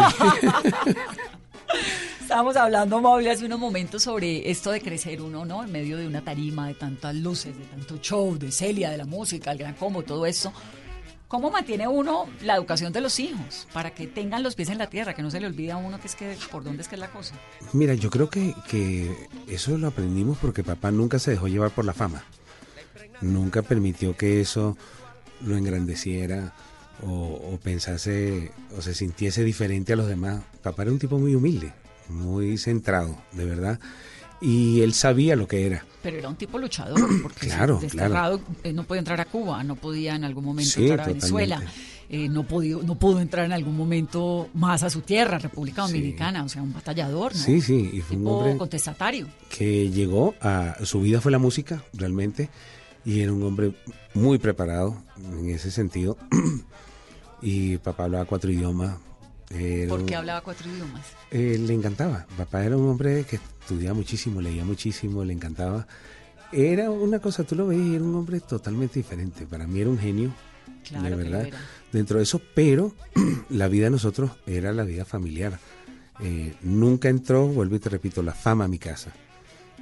Estábamos hablando, Maule, hace unos momentos sobre esto de crecer uno, ¿no? En medio de una tarima, de tantas luces, de tanto show, de Celia, de la música, el gran combo, todo eso. ¿Cómo mantiene uno la educación de los hijos para que tengan los pies en la tierra, que no se le olvide a uno que es que por dónde es que es la cosa? Mira, yo creo que, que eso lo aprendimos porque papá nunca se dejó llevar por la fama. Nunca permitió que eso lo engrandeciera o pensase o se sintiese diferente a los demás. Papá era un tipo muy humilde, muy centrado, de verdad. Y él sabía lo que era. Pero era un tipo luchador, porque Claro, desterrado, eh, no podía entrar a Cuba, no podía en algún momento Sí, entrar a Venezuela, eh, no, pudo, no pudo entrar en algún momento más a su tierra, República Sí. Dominicana, o sea, un batallador, ¿no? Sí, sí, y fue un Tipo hombre contestatario. que llegó a su vida fue la música realmente y era un hombre muy preparado en ese sentido y papá hablaba cuatro idiomas era porque hablaba cuatro idiomas. eh, le encantaba papá era un hombre que estudiaba muchísimo leía muchísimo le encantaba era una cosa tú lo veías era un hombre totalmente diferente para mí era un genio Claro de verdad dentro de eso pero la vida de nosotros era la vida familiar Eh, nunca entró vuelvo y te repito la fama a mi casa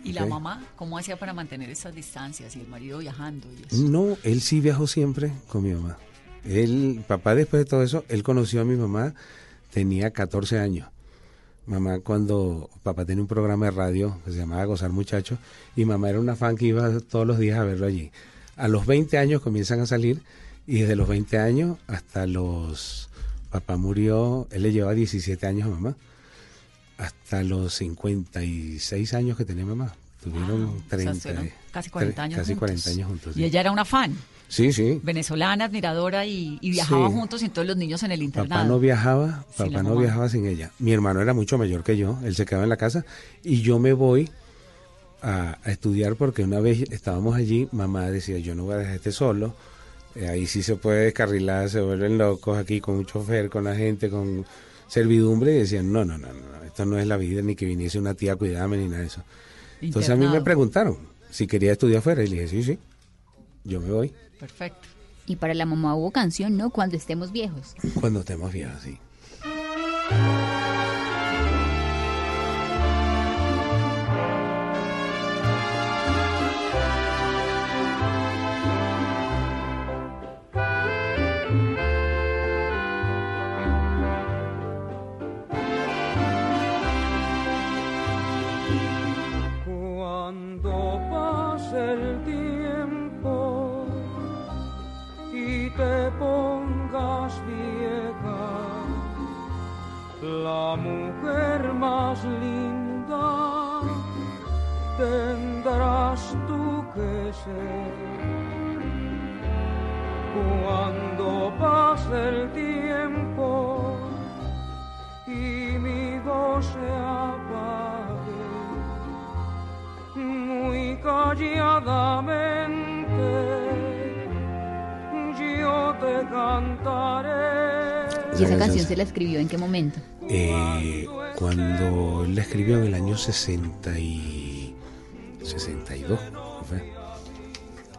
¿Y la Ok. mamá cómo hacía para mantener esas distancias y el marido viajando? Y eso? No, él sí viajó siempre con mi mamá. Él, papá después de todo eso, él conoció a mi mamá, tenía 14 años. Mamá cuando papá tenía un programa de radio que se llamaba Gozar Muchachos y mamá era una fan que iba todos los días a verlo allí. A los 20 años comienzan a salir y desde los 20 años hasta los... Papá murió, él le llevaba 17 años a mamá, hasta los 56 años que tenía mamá. Tuvieron Wow, o sea, 30, estuvieron casi 40 años casi juntos. 40 años juntos. Y sí. ella era una fan, Sí, sí. venezolana, admiradora y, y viajaban Sí. juntos y todos los niños en el internado. Papá no viajaba, papá no mamá. viajaba sin ella. Mi hermano era mucho mayor que yo, él se quedaba en la casa y yo me voy a, a estudiar porque una vez estábamos allí, mamá decía, yo no voy a dejar este solo, eh, ahí sí se puede descarrilar, se vuelven locos aquí con un chofer, con la gente, con servidumbre y decían, no, no, no, no, esto no es la vida, ni que viniese una tía a cuidarme, ni nada de eso. Entonces a mí me preguntaron si quería estudiar afuera y le dije, sí, sí, yo me voy Perfecto. Y para la mamá hubo canción, ¿no? Cuando estemos viejos. cuando estemos viejos, sí. La mujer más linda tendrás tú que ser. Cuando pase el tiempo y mi voz se apague, muy calladamente yo te cantaré. ¿Y esa canción se la escribió en qué momento? Eh, cuando él la escribió en el año 60 y 62, fue.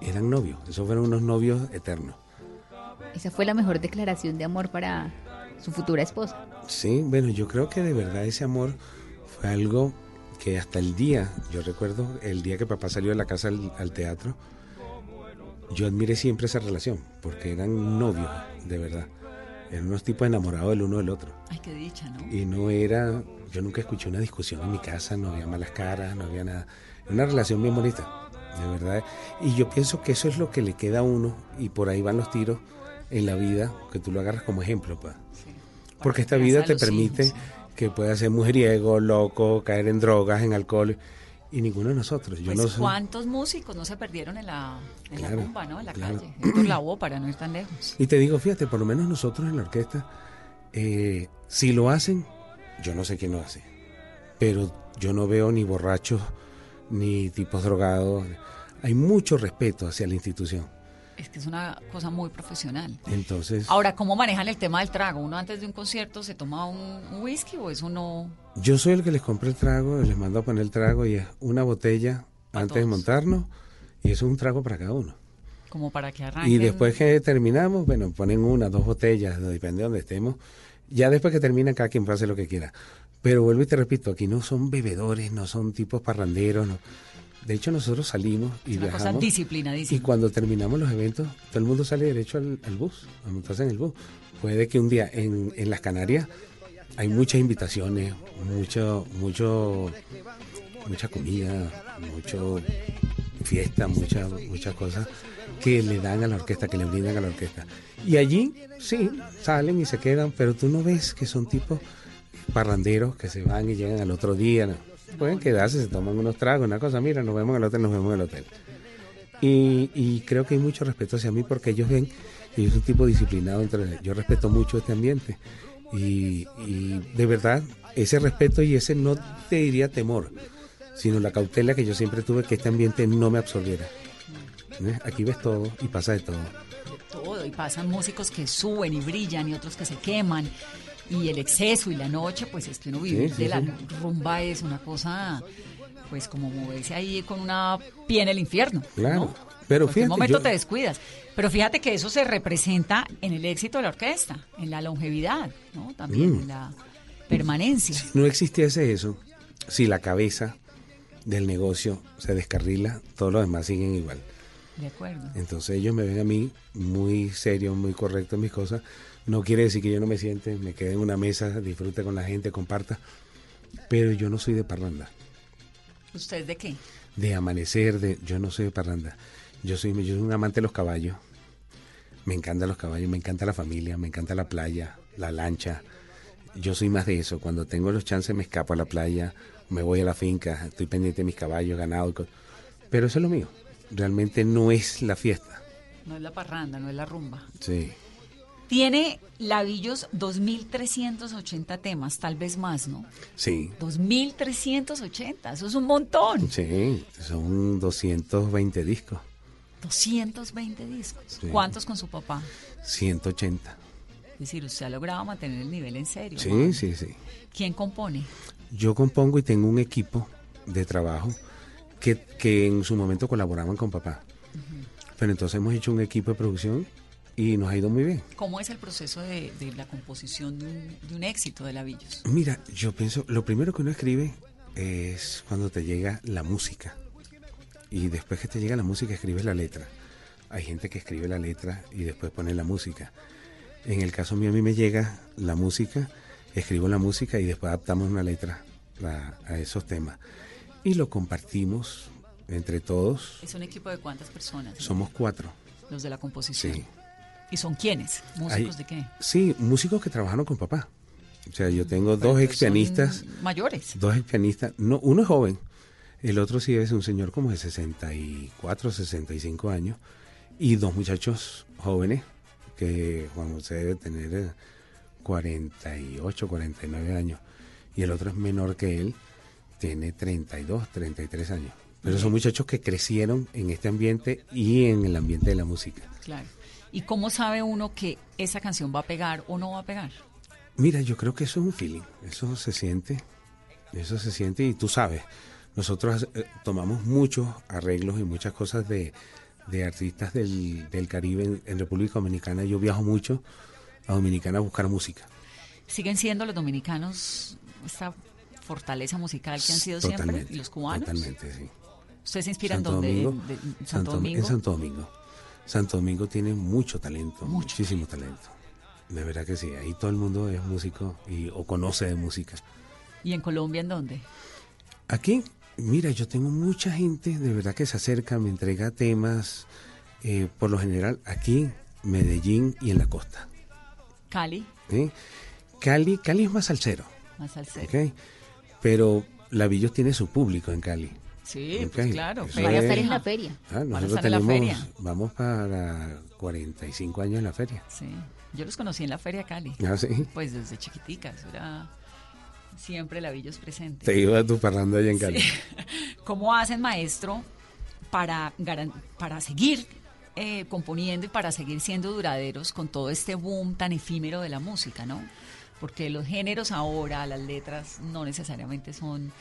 eran novios, esos fueron unos novios eternos. Esa fue la mejor declaración de amor para su futura esposa. Sí, bueno, yo creo que de verdad ese amor fue algo que hasta el día, yo recuerdo el día que papá salió de la casa al, al teatro, yo admiré siempre esa relación, porque eran novios, de verdad. Eran unos tipos enamorados el uno del otro. Ay, qué dicha, ¿no? Y no era, yo nunca escuché una discusión en mi casa, no había malas caras, no había nada. Una relación bien bonita, de verdad. Y yo pienso que eso es lo que le queda a uno, y por ahí van los tiros en la vida, que tú lo agarras como ejemplo, pues. Porque esta vida te permite hijos. que puedas ser mujeriego, loco, caer en drogas, en alcohol, y ninguno de nosotros. Yo Pues, no. ¿Cuántos músicos no se perdieron en la, en Claro, la rumba, ¿no? En la claro. calle. Héctor Lavoe, para no ir tan lejos. Y te digo, fíjate, por lo menos nosotros en la orquesta, eh, si lo hacen, yo no sé quién lo hace, pero yo no veo ni borrachos, ni tipos drogados. Hay mucho respeto hacia la institución. Es que es una cosa muy profesional. Entonces, Ahora, ¿cómo manejan el tema del trago? ¿Uno antes de un concierto se toma un, whisky o eso no? yo soy el que les compra el trago, les mando a poner el trago y es una botella antes de montarnos y eso es un trago para cada uno. Como para que arranquen. Y después que terminamos, bueno, ponen una, dos botellas, depende de donde estemos. Ya después que termina, cada quien hacer lo que quiera. Pero vuelvo y te repito, aquí no son bebedores, no son tipos parranderos. No. De hecho, nosotros salimos y Es una cosa viajamos. disciplinadísima. Y cuando terminamos los eventos, todo el mundo sale derecho al, al bus, a montarse en el bus. Puede que un día en, en las Canarias hay muchas invitaciones, mucho, mucho, mucha comida, mucho fiesta, muchas, muchas cosas que le dan a la orquesta, que le brindan a la orquesta. Y allí, sí, salen y se quedan, pero tú no ves que son tipos parranderos que se van y llegan al otro día. ¿no? Pueden quedarse, se toman unos tragos, una cosa, mira, nos vemos en el hotel, nos vemos en el hotel. Y, y creo que hay mucho respeto hacia mí porque ellos ven yo soy un tipo disciplinado. Entre, yo respeto mucho este ambiente. Y, de verdad, ese respeto y ese no te diría temor, sino la cautela que yo siempre tuve que este ambiente no me absorbiera. Aquí ves todo y pasa de todo. todo y pasan músicos que suben y brillan y otros que se queman y el exceso y la noche pues es que uno Sí, sí, de la sí. rumba es una cosa pues como moverse ahí con una pie en el infierno Claro. ¿no? Pero en fíjate, momento yo- te descuidas pero fíjate que eso se representa en el éxito de la orquesta en la longevidad no también Mm. en la permanencia no existiese eso, si la cabeza del negocio se descarrila, todos los demás siguen igual. de acuerdo Entonces ellos me ven a mí muy serio, muy correcto en mis cosas. No quiere decir que yo no me siente, me quede en una mesa, disfrute con la gente, comparta. pero yo no soy de parranda. ¿Usted de qué? De amanecer, de yo no soy de parranda. Yo soy, yo soy un amante de los caballos. Me encantan los caballos, me encanta la familia, me encanta la playa, la lancha. Yo soy más de eso. Cuando tengo los chances me escapo a la playa, me voy a la finca, estoy pendiente de mis caballos, ganado. y Pero eso es lo mío. Realmente no es la fiesta. No es la parranda, no es la rumba. Sí. Tiene Lavillos 2.380 temas, tal vez más, ¿no? Sí. 2.380, eso es un montón. Sí, son 220 discos, 220 discos. Sí. ¿Cuántos con su papá? 180. Es decir, usted ha logrado mantener el nivel en serio. Sí, sí, sí. ¿Quién compone? Yo compongo y tengo un equipo de trabajo que, que en su momento colaboraban con papá. Pero entonces hemos hecho un equipo de producción y nos ha ido muy bien. ¿Cómo es el proceso de, de la composición de un, de un éxito de Lavillos? Mira, yo pienso, lo primero que uno escribe es cuando te llega la música. Y después que te llega la música, escribes la letra. Hay gente que escribe la letra y después pone la música. En el caso mío, a mí me llega la música, escribo la música y después adaptamos una letra a, a esos temas. Y lo compartimos entre todos. ¿Es un equipo de cuántas personas? Somos cuatro. Los de la composición. Sí. ¿Y son quiénes? ¿Músicos Hay- de qué? Sí, músicos que trabajaron con papá. O sea, yo tengo Pero dos ex pianistas. Mayores. Dos ex pianistas. No, uno es joven. El otro sí es un señor como de 64, 65 años. Y dos muchachos jóvenes, que Juan José debe tener eh, 48, 49 años. Y el otro es menor que él, tiene 32, 33 años. Pero son muchachos que crecieron en este ambiente y en el ambiente de la música. Claro. ¿Y cómo sabe uno que esa canción va a pegar o no va a pegar? Mira, yo creo que eso es un feeling, eso se siente, eso se siente y tú sabes, nosotros eh, tomamos muchos arreglos y muchas cosas de, de artistas del, del Caribe en, en República Dominicana. Yo viajo mucho a Dominicana a buscar música. ¿Siguen siendo los dominicanos esta fortaleza musical que han sido siempre? ¿Y los cubanos? Totalmente, sí. ¿Usted se inspira Santo dónde? Domingo, ¿En, de- en Santo, Santo- Domingo? En Santo Domingo. Santo Domingo tiene mucho talento, muchísimo talento. De verdad que sí, ahí todo el mundo es músico y, o conoce de música. ¿Y en Colombia en dónde? Aquí, mira, yo tengo mucha gente de verdad que se acerca, me entrega temas, eh, por lo general aquí, Medellín y en la costa. Cali, ¿sí? Cali, Cali es más salsero, más salsero. ¿ok? Pero Lavillos tiene su público en Cali. Sí, pues claro. Eso es- estar en la feria. Ah, a nosotros estar en la tenemos, feria. vamos para 45 años en la feria. Sí. Yo los conocí en la Feria Cali. Ah, ¿sí? Pues desde chiquiticas, era siempre Lavillos presente. Te iba a tu parranda allá en Cali. Sí. ¿Cómo hacen, maestro, para, para seguir eh, componiendo y para seguir siendo duraderos con todo este boom tan efímero de la música, ¿no? Porque los géneros ahora, las letras, no necesariamente son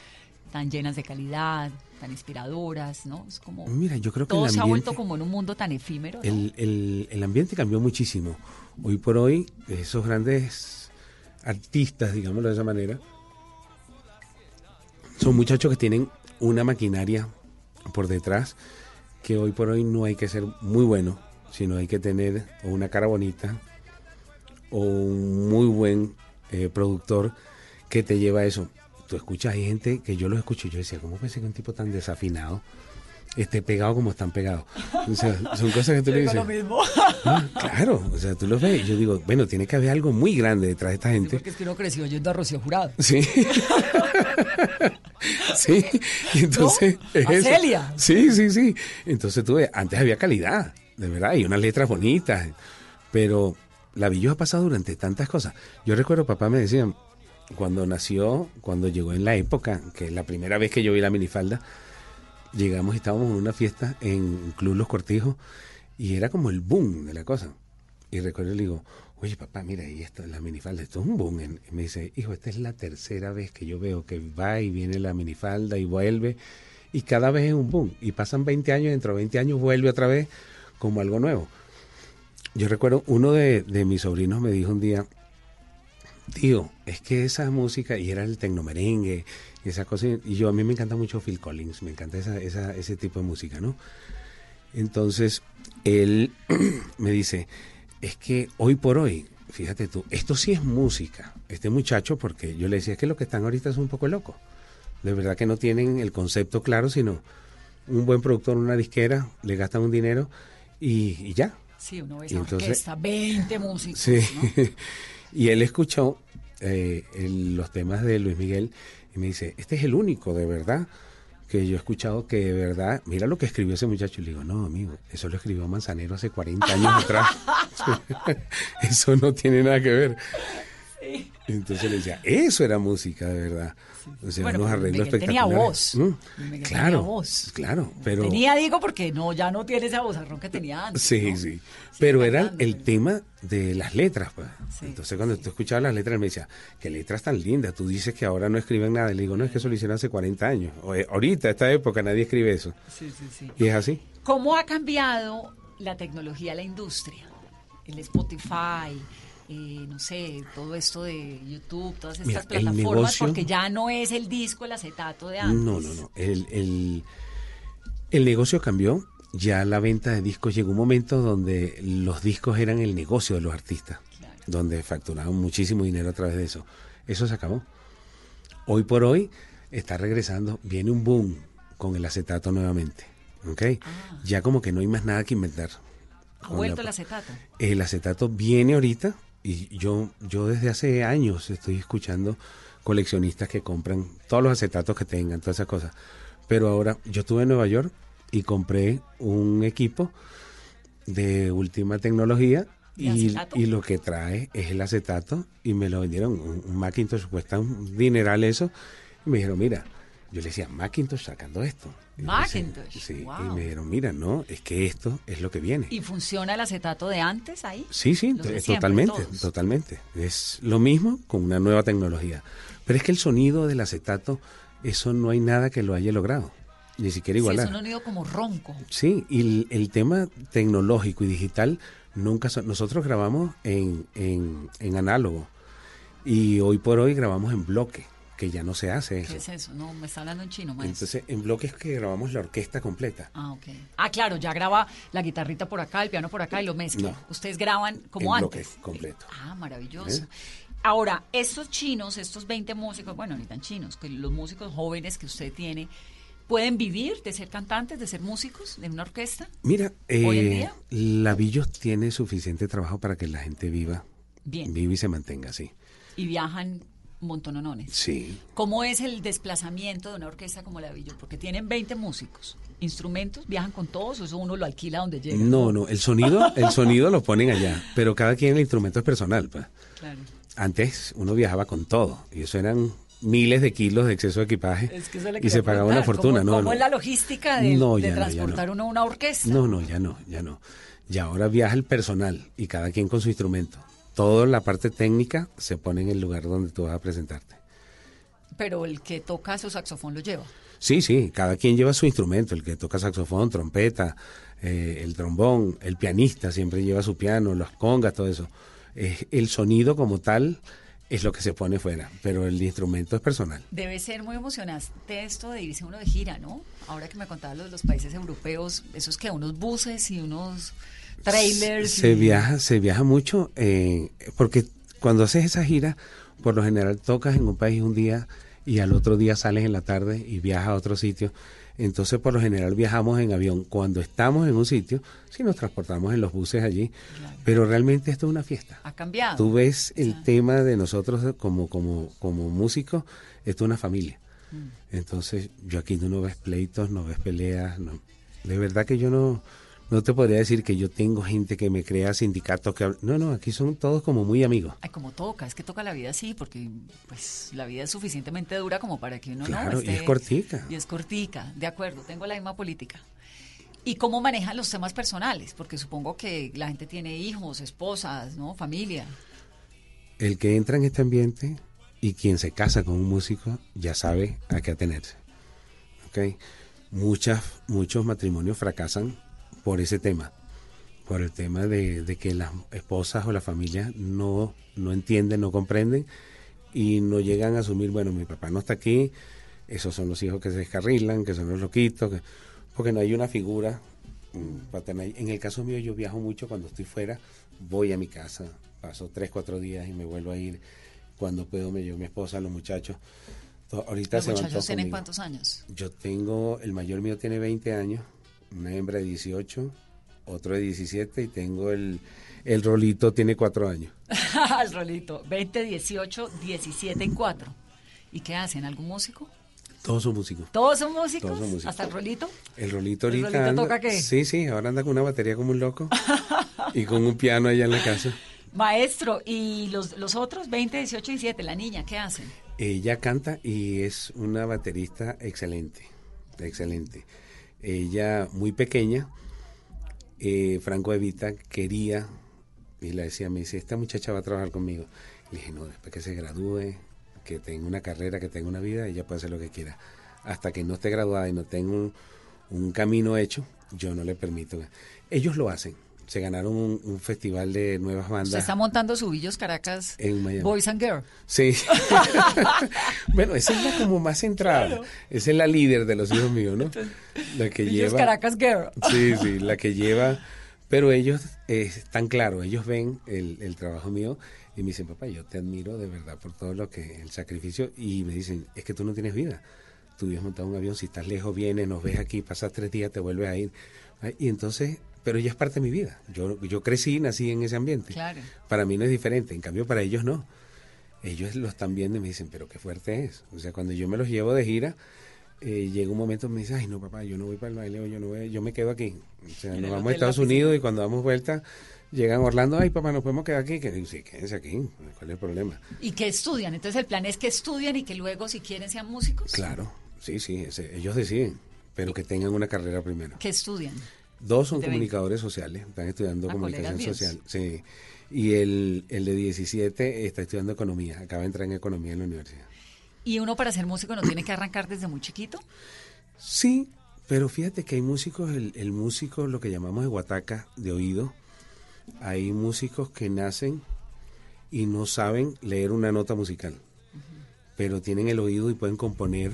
tan llenas de calidad, tan inspiradoras, ¿no? Es como... Mira, yo creo que todo el se ha vuelto ambiente- como en un mundo tan efímero. ¿no? El, el- el ambiente cambió muchísimo. Hoy por hoy, esos grandes artistas, digámoslo de esa manera, son muchachos que tienen una maquinaria por detrás que hoy por hoy no hay que ser muy bueno, sino hay que tener o una cara bonita o un muy buen eh, productor que te lleva a eso. Tú escuchas, hay gente que yo los escucho y yo decía, ¿cómo puede ser que un tipo tan desafinado esté pegado como están pegados? O sea, son cosas que tú le dices. Lo mismo. "Ah, claro, o sea, tú los ves y yo digo, bueno, tiene que haber algo muy grande detrás de esta gente. Porque es que uno creció oyendo a Rocío Jurado. Sí. sí. Y entonces. ¿No? es A eso. Celia. Sí, sí, sí. Entonces tú ves, antes había calidad, de verdad, y unas letras bonitas. Pero la Villos ha pasado durante tantas cosas. Yo recuerdo, papá me decía, cuando nació, cuando llegó en la época, que la primera vez que yo vi la minifalda, llegamos y estábamos en una fiesta en Club Los Cortijos y era como el boom de la cosa. Y recuerdo le digo, oye papá, mira, y esto, la minifalda, esto es un boom. Y me dice, hijo, esta es la tercera vez que yo veo que va y viene la minifalda y vuelve. Y cada vez es un boom. Y pasan 20 años, dentro de 20 años vuelve otra vez como algo nuevo. Yo recuerdo, uno de mis sobrinos me dijo un día, tío, es que esa música, y era el tecnomerengue, y esa cosa, y yo a mí me encanta mucho Phil Collins, me encanta esa, esa, ese tipo de música, ¿no? Entonces, él me dice, es que hoy por hoy, fíjate tú, esto sí es música. Este muchacho, porque yo le decía es que lo que están ahorita es un poco loco. De verdad que no tienen el concepto claro, sino un buen productor, una disquera, le gastan un dinero y, y ya. Sí, uno ve Y esa entonces- orquesta, 20 músicos. Sí. ¿no? Y él escuchó eh, el- los temas de Luis Miguel y me dice, este es el único de verdad que yo he escuchado que de verdad, mira lo que escribió ese muchacho. Y le digo, no, amigo, eso lo escribió Manzanero hace 40 años atrás. eso no tiene nada que ver. Entonces le decía, eso era música de verdad. O sea, Bueno, unos arreglos Miguel tenía voz. Mm, Miguel claro, tenía voz. claro, pero... Tenía, digo, porque no, ya no tiene esa vozarrón que tenía antes. Sí, ¿no? sí. Pero era el tema de las letras, pues. Entonces cuando tú escuchabas las letras, me decía, qué letras tan lindas. Tú dices que ahora no escriben nada. Y le digo, no, es que eso lo hicieron hace 40 años. O, eh, ahorita, esta época, nadie escribe eso. Sí, sí, sí. Y es así. ¿Cómo ha cambiado la tecnología, la industria? El Spotify, eh, no sé, todo esto de YouTube, todas estas Mira, plataformas, negocio- porque ya no es el disco, el acetato de antes. No, no, no. El, el, el negocio cambió. Ya la venta de discos llegó un momento donde los discos eran el negocio de los artistas, donde facturaban muchísimo dinero a través de eso. Eso se acabó. Hoy por hoy está regresando, viene un boom con el acetato nuevamente. ¿ok? Ya como que no hay más nada que inventar. Ha vuelto la- el acetato. el acetato viene ahorita y yo, yo desde hace años estoy escuchando coleccionistas que compran todos los acetatos que tengan, todas esas cosas. Pero ahora yo estuve en Nueva York y compré un equipo de última tecnología ¿De y, y lo que trae es el acetato y me lo vendieron, un, un Macintosh, cuesta un dineral eso. Y me dijeron, mira, yo le decía, Macintosh sacando esto. Y Macintosh, Sí, y wow. me dijeron, mira, no, es que esto es lo que viene. ¿Y funciona el acetato de antes ahí? Sí, sí, t- siempre, totalmente, todos. totalmente. Es lo mismo con una nueva tecnología. Pero es que el sonido del acetato, eso no hay nada que lo haya logrado, ni siquiera Sí, igualar. es un sonido como ronco. Sí, y el, el tema tecnológico y digital nunca... so- nosotros grabamos en, en, en análogo y hoy por hoy grabamos en bloque, que ya no se hace ¿Qué eso. es eso? No, me está hablando en chino, maestro. Entonces, en bloque es que grabamos la orquesta completa. Ah, ok. Ah, claro, ya graba la guitarrita por acá, el piano por acá y lo mezcla. No. Ustedes graban como en antes. completo. Ah, maravilloso. ¿Eh? Ahora, estos chinos, estos 20 músicos, bueno, ni tan chinos, que los músicos jóvenes que usted tiene, ¿pueden vivir de ser cantantes, de ser músicos en una orquesta? Mira, ¿Hoy en eh, día? Lavillos tiene suficiente trabajo para que la gente viva, Bien. viva y se mantenga así. Y viajan montononones. Sí. ¿Cómo es el desplazamiento de una orquesta como la Villo? Porque tienen 20 músicos. ¿Instrumentos? ¿Viajan con todos o eso uno lo alquila donde llega? No, no, el sonido, el sonido lo ponen allá, pero cada quien el instrumento es personal. pues. Claro. Antes uno viajaba con todo y eso eran miles de kilos de exceso de equipaje Es que eso le y se pagaba una fortuna. ¿Cómo, no, cómo no. es la logística de, No, de transportar no. uno a una orquesta? No, no, ya no, ya no. Ya ahora viaja el personal y cada quien con su instrumento. Toda la parte técnica se pone en el lugar donde tú vas a presentarte. Pero el que toca su saxofón lo lleva. Sí, sí, cada quien lleva su instrumento, el que toca saxofón, trompeta, eh, el trombón, el pianista siempre lleva su piano, las congas, todo eso. Eh, el sonido como tal es lo que se pone fuera, pero el instrumento es personal. Debe ser muy emocionante esto de irse uno de gira, ¿no? Ahora que me contabas lo de los países europeos, esos que unos buses y unos trailers. Se y- viaja, se viaja mucho, eh, porque cuando haces esa gira, por lo general tocas en un país un día y al otro día sales en la tarde y viajas a otro sitio. Entonces, por lo general viajamos en avión. Cuando estamos en un sitio, sí nos transportamos en los buses allí, pero realmente esto es una fiesta. Ha cambiado. Tú ves el tema de nosotros como, como, como músicos, esto es una familia. Mm. Entonces, yo aquí no ves pleitos, no ves peleas, no. De verdad que yo no, no te podría decir que yo tengo gente que me crea sindicatos que No, no, aquí son todos como muy amigos. Ay, como toca, es que toca la vida así, porque pues la vida es suficientemente dura como para que uno Claro, no y esté- es cortica. Y es cortica, de acuerdo, tengo la misma política. ¿Y cómo manejan los temas personales? Porque supongo que la gente tiene hijos, esposas, ¿no? Familia. El que entra en este ambiente y quien se casa con un músico ya sabe a qué atenerse. ¿Ok? Muchas, muchos matrimonios fracasan por ese tema, por el tema de, de que las esposas o la familia no, no entienden, no comprenden y no llegan a asumir, bueno, mi papá no está aquí, esos son los hijos que se descarrilan, que son los loquitos, que- porque no hay una figura mm. En el caso mío yo viajo mucho cuando estoy fuera, voy a mi casa, paso tres, cuatro días y me vuelvo a ir. Cuando puedo me llevo mi esposa, los muchachos. Ahorita ¿Los se muchachos tienen cuántos años? Yo tengo, el mayor mío tiene 20 años, una hembra de 18, otro de 17 y tengo el, el rolito, tiene 4 años. El rolito. 20, 18, 17 y 4. ¿Y qué hacen? ¿Algún músico? Todos son músicos. ¿Todos son músicos? Todos son músicos. ¿Hasta el rolito? El rolito ¿El ahorita rolito anda- toca qué? Sí, sí, ahora anda con una batería como un loco y con un piano allá en la casa. Maestro, ¿y los, los otros 20, 18 y 17? La niña, ¿qué hacen? Ella canta y es una baterista excelente, excelente. Ella muy pequeña, eh, Franco Evita quería, y le decía, me dice, esta muchacha va a trabajar conmigo. Le dije, no, después que se gradúe, que tenga una carrera, que tenga una vida, ella puede hacer lo que quiera. Hasta que no esté graduada y no tenga un, un camino hecho, yo no le permito. Ellos lo hacen. Se ganaron un, un festival de nuevas Se bandas. está montando su Villos Caracas En Miami. Boys and Girls. Sí. bueno, esa es la como más centrada. Esa es la líder de los hijos míos, ¿no? La que lleva. Caracas Girl. Sí, sí, la que lleva. Pero ellos eh, están claros, ellos ven el, el trabajo mío y me dicen, papá, yo te admiro de verdad por todo lo que, el sacrificio. Y me dicen, es que tú no tienes vida. Tú vives montado un avión, si estás lejos, vienes, nos ves aquí, pasas tres días, te vuelves a ir. Y entonces, pero ella es parte de mi vida. Yo, yo crecí, nací en ese ambiente. Claro. Para mí no es diferente, en cambio para ellos no. Ellos lo están viendo y me dicen, pero qué fuerte es. O sea, cuando yo me los llevo de gira, eh, llega un momento que me dicen, ay no papá, yo no voy para el baile, yo no voy, yo me quedo aquí. O sea, nos vamos a Estados. Unidos y cuando damos vuelta, llegan a Orlando, ay papá, nos podemos quedar aquí. Que digo, sí, quédense aquí, ¿cuál es el problema? ¿Y que estudian? Entonces el plan es que estudien y que luego, si quieren, sean músicos. Claro, sí, sí, ese- ellos deciden, pero que tengan una carrera primero. ¿Qué estudian? Dos son De 20. comunicadores sociales, están estudiando Ah, comunicación social. Sí. Y el, el de 17 está estudiando economía, acaba de entrar en economía en la universidad. ¿Y uno para ser músico no tiene que arrancar desde muy chiquito? Sí, pero fíjate que hay músicos, el, el músico, lo que llamamos de guataca, de oído, hay músicos que nacen y no saben leer una nota musical, pero tienen el oído y pueden componer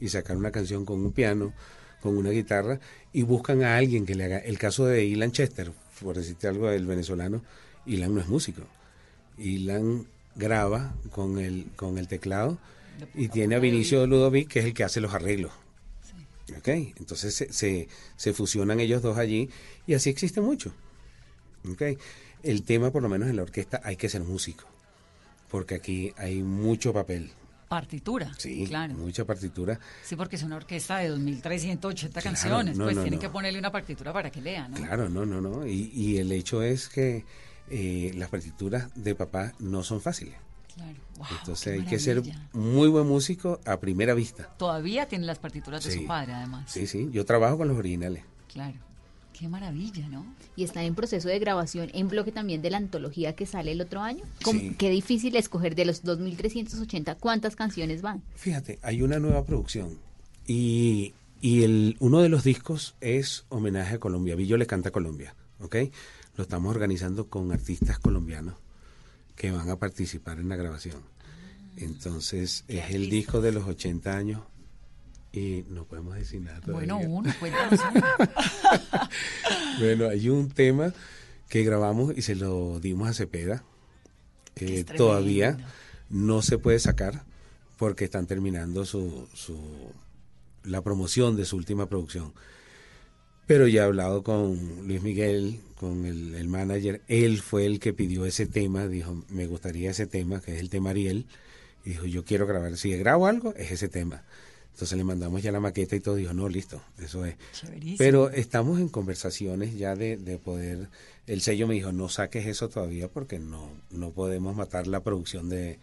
y sacar una canción con un piano, con una guitarra, y buscan a alguien que le haga. El caso de Ilan Chester, por decirte algo del venezolano, Ilan no es músico. Ilan graba con el, con el teclado y tiene a Vinicio Ludovic, que es el que hace los arreglos. ¿Ok? Entonces se, se, se fusionan ellos dos allí y así existe mucho. ¿Ok? El tema, por lo menos en la orquesta, hay que ser músico, porque aquí hay mucho papel. Partitura. Sí, claro. mucha partitura. Sí, porque es una orquesta de 2.380 Claro, canciones. no, pues no, tienen no. que ponerle una partitura para que lea, ¿no? Claro, no, no, no. Y, y el hecho es que eh, las partituras de papá no son fáciles. Claro. Wow, Entonces hay que ser muy buen músico a primera vista. Todavía tiene las partituras de su padre, además. Sí, sí. Yo trabajo con los originales. Claro. Qué maravilla, ¿no? Y está en proceso de grabación en bloque también de la antología que sale el otro año. ¿Cómo- Sí. Qué difícil escoger de los 2.380 cuántas canciones van. Fíjate, hay una nueva producción y, y el, uno de los discos es homenaje a Colombia. Villo le canta a Colombia, ¿ok? Lo estamos organizando con artistas colombianos que van a participar en la grabación. Entonces, es el disco de los 80 años y no podemos decir nada. Bueno, todavía. uno, cuéntanos. Bueno, hay un tema que grabamos y se lo dimos a Cepeda. Que Eh, todavía no se puede sacar porque están terminando su, su la promoción de su última producción. Pero ya he hablado con Luis Miguel, con el, el manager. Él fue el que pidió ese tema. Dijo, me gustaría ese tema, que es el tema Ariel. Y dijo, yo quiero grabar. Si grabo algo, es ese tema. Entonces le mandamos ya la maqueta y todo. Dijo, no, listo, eso es. Chéverísimo. Pero estamos en conversaciones ya de, de poder. El sello me dijo, no saques eso todavía porque no, no podemos matar la producción de,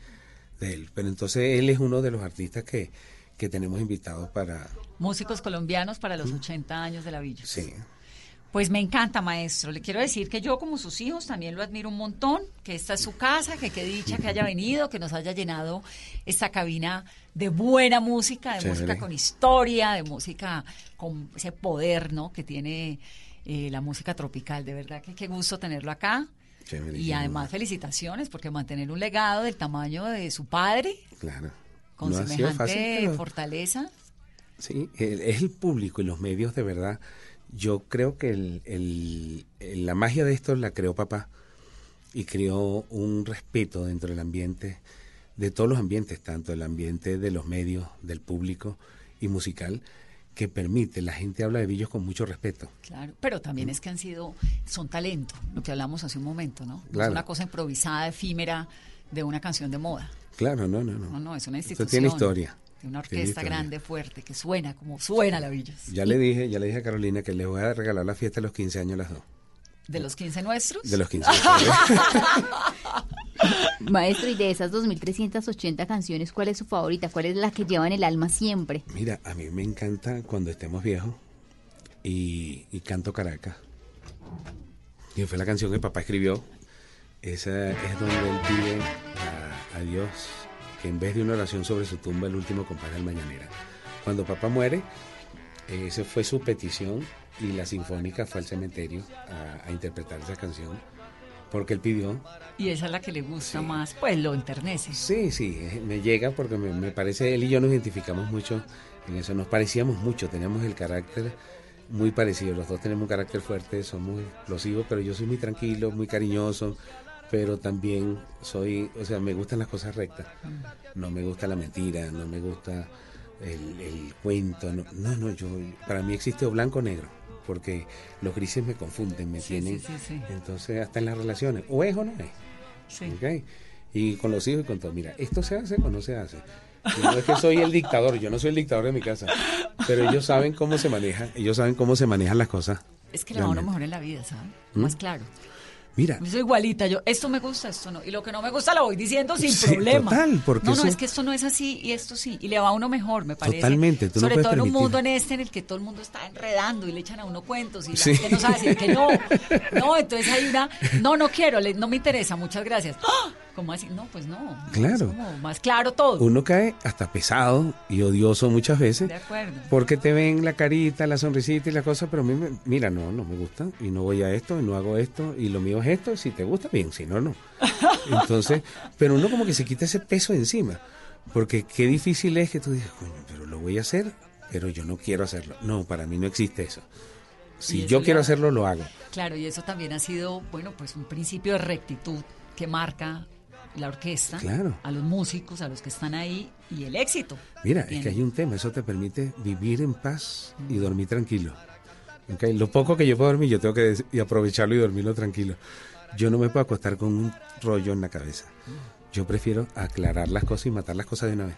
de él. Pero entonces él es uno de los artistas que, que tenemos invitados para. Músicos colombianos para los 80 años de la villa. Sí. Pues me encanta, maestro. Le quiero decir que yo, como sus hijos, también lo admiro un montón, que esta es su casa, que qué dicha que haya venido, que nos haya llenado esta cabina de buena música, de Chévere. música con historia, de música con ese poder, ¿no? Que tiene eh, la música tropical. De verdad que qué gusto tenerlo acá. Y además felicitaciones, porque mantener un legado del tamaño de su padre, Claro. con No semejante fácil, pero- fortaleza. Sí, el- es el público y los medios de verdad. Yo creo que el, el- la magia de esto la creó papá. y creó un respeto dentro del ambiente, de todos los ambientes, tanto el ambiente de los medios, del público y musical, que permite, la gente habla de Billos con mucho respeto. Claro, pero también es que han sido, son talento, lo que hablamos hace un momento, ¿no? No Claro. Es una cosa improvisada, efímera, de una canción de moda. Claro, no, no, no. No, no, es una Esto institución. tiene historia. De una orquesta grande, fuerte, que suena como suena la Villos. Ya le dije, ya le dije a Carolina que le voy a regalar la fiesta de los 15 años a las dos. ¿De los 15 nuestros? De los 15 Maestro, y de esas 2.380 canciones, ¿cuál es su favorita? ¿Cuál es la que lleva en el alma siempre? Mira, a mí me encanta cuando estemos viejos y, y canto Caracas. Y fue la canción que papá escribió. Esa es donde él pide a, a Dios que en vez de una oración sobre su tumba, el último compás del mañanera. Cuando papá muere, esa fue su petición y la sinfónica fue al cementerio a, a interpretar esa canción porque él pidió Y esa es la que le gusta más, pues lo enternece. Sí, sí, eh, me llega porque me, me parece, él y yo nos identificamos mucho en eso, nos parecíamos mucho, teníamos el carácter muy parecido, los dos tenemos un carácter fuerte, somos explosivos, pero yo soy muy tranquilo, muy cariñoso, pero también soy, o sea, me gustan las cosas rectas, no me gusta la mentira, no me gusta el, el cuento, no, no, no, yo, para mí existe o blanco o negro, porque los grises me confunden, me Sí, tienen, sí, sí, sí. entonces hasta en las relaciones, o es o no es. Sí. ¿ok? Y con los hijos y con todo. Mira, ¿esto se hace o no se hace? Yo no es que soy el dictador, yo no soy el dictador de mi casa, pero ellos saben cómo se maneja, ellos saben cómo se manejan las cosas. Es que le va a uno mejor en la vida, ¿sabes? ¿Mm? Más claro. Mira, Yo soy igualita, yo, esto me gusta, esto no. Y lo que no me gusta lo voy diciendo sin Sí, problema. total, porque no, no, eso- es que esto no es así y esto sí. Y le va a uno mejor, me parece. Totalmente, tú Sobre todo en un mundo en este en el que todo el mundo está enredando y le echan a uno cuentos y la Sí. gente no sabe decir que no. No, entonces hay una, no, no quiero, no me interesa, muchas gracias. ¡Ah! ¿Cómo así? No, pues no. Claro. Como más claro todo. uno cae hasta pesado y odioso muchas veces. De acuerdo. Porque te ven la carita, la sonrisita y las cosas, pero a mí, me- mira, no, no me gusta y no voy a esto y no hago esto y lo mío es esto. Si te gusta, bien, si no, no. Entonces, pero uno como que se quita ese peso encima. Porque qué difícil es que tú digas, coño, pero lo voy a hacer, pero yo no quiero hacerlo. No, para mí no existe eso. Si yo quiero hacerlo, lo hago. Claro, y eso también ha sido, bueno, pues un principio de rectitud que marca la orquesta, Claro. a los músicos, a los que están ahí y el éxito. Mira, es que hay un tema, eso te permite vivir en paz y dormir tranquilo. ¿Ok? Lo poco que yo puedo dormir, yo tengo que y aprovecharlo y dormirlo tranquilo. Yo no me puedo acostar con un rollo en la cabeza. Yo prefiero aclarar las cosas y matar las cosas de una vez.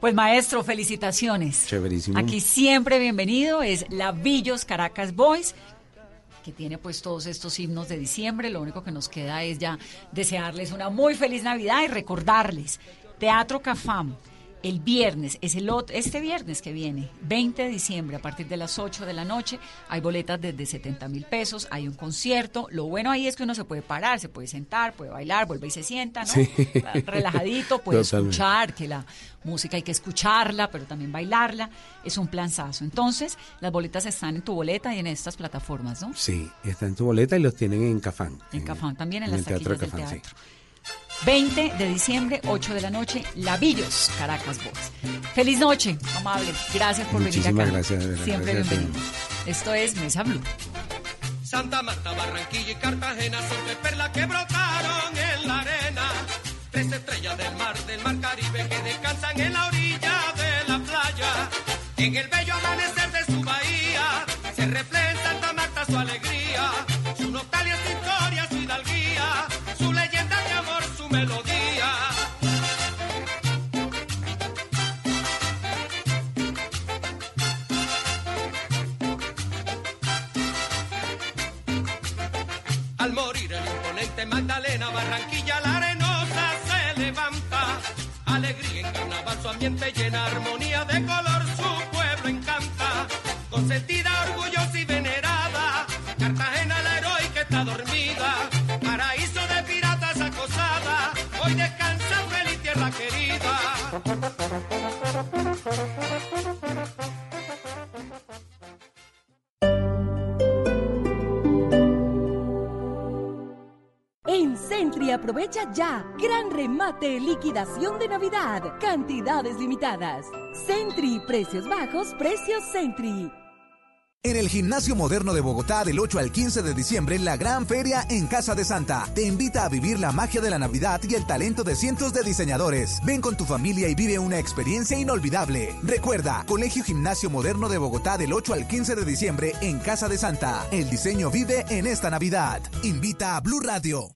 Pues maestro, felicitaciones. Chéverísimo. Aquí siempre bienvenido es la Villos Caracas Boys, que tiene pues todos estos himnos de diciembre. Lo único que nos queda es ya desearles una muy feliz Navidad y recordarles Teatro Cafam. El viernes, es el ot- este viernes que viene, 20 de diciembre, a partir de las 8 de la noche, hay boletas desde 70 mil pesos, hay un concierto. Lo bueno ahí es que uno se puede parar, se puede sentar, puede bailar, vuelve y se sienta, ¿no? Sí. Relajadito, puede Totalmente. escuchar, que la música hay que escucharla, pero también bailarla. Es un planzazo. Entonces, las boletas están en tu boleta y en estas plataformas, ¿no? Sí, está en tu boleta y los tienen en Cafán. En Cafán también, en, en las taquillas de del Cafán, teatro. 20 de diciembre, 8 de la noche, Lavillos, Caracas Boys. Feliz noche, amable. Gracias por venir Muchísimas acá. gracias, de verdad, Siempre gracias bienvenido. Esto es Mesa Blue. Santa Marta, Barranquilla y Cartagena son tres perlas que brotaron en la arena. Tres estrellas del mar, del mar Caribe que descansan en la orilla de la playa. En el bello amanecer de su bahía se refleja Al morir el imponente Magdalena, Barranquilla la arenosa se levanta. Alegría en carnaval, su ambiente llena armonía de color, ya. Gran remate, liquidación de Navidad. Cantidades limitadas. Centri, precios bajos, precios Centri. En el Gimnasio Moderno de Bogotá del 8 al 15 de diciembre, la gran feria en Casa de Santa te invita a vivir la magia de la Navidad y el talento de cientos de diseñadores. Ven con tu familia y vive una experiencia inolvidable. Recuerda, Colegio Gimnasio Moderno de Bogotá del 8 al 15 de diciembre en Casa de Santa. El diseño vive en esta Navidad. Invita a Blue Radio.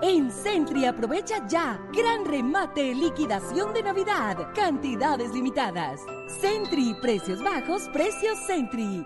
En Centri aprovecha ya gran remate liquidación de Navidad. Cantidades limitadas. Centri, precios bajos, precios Centri.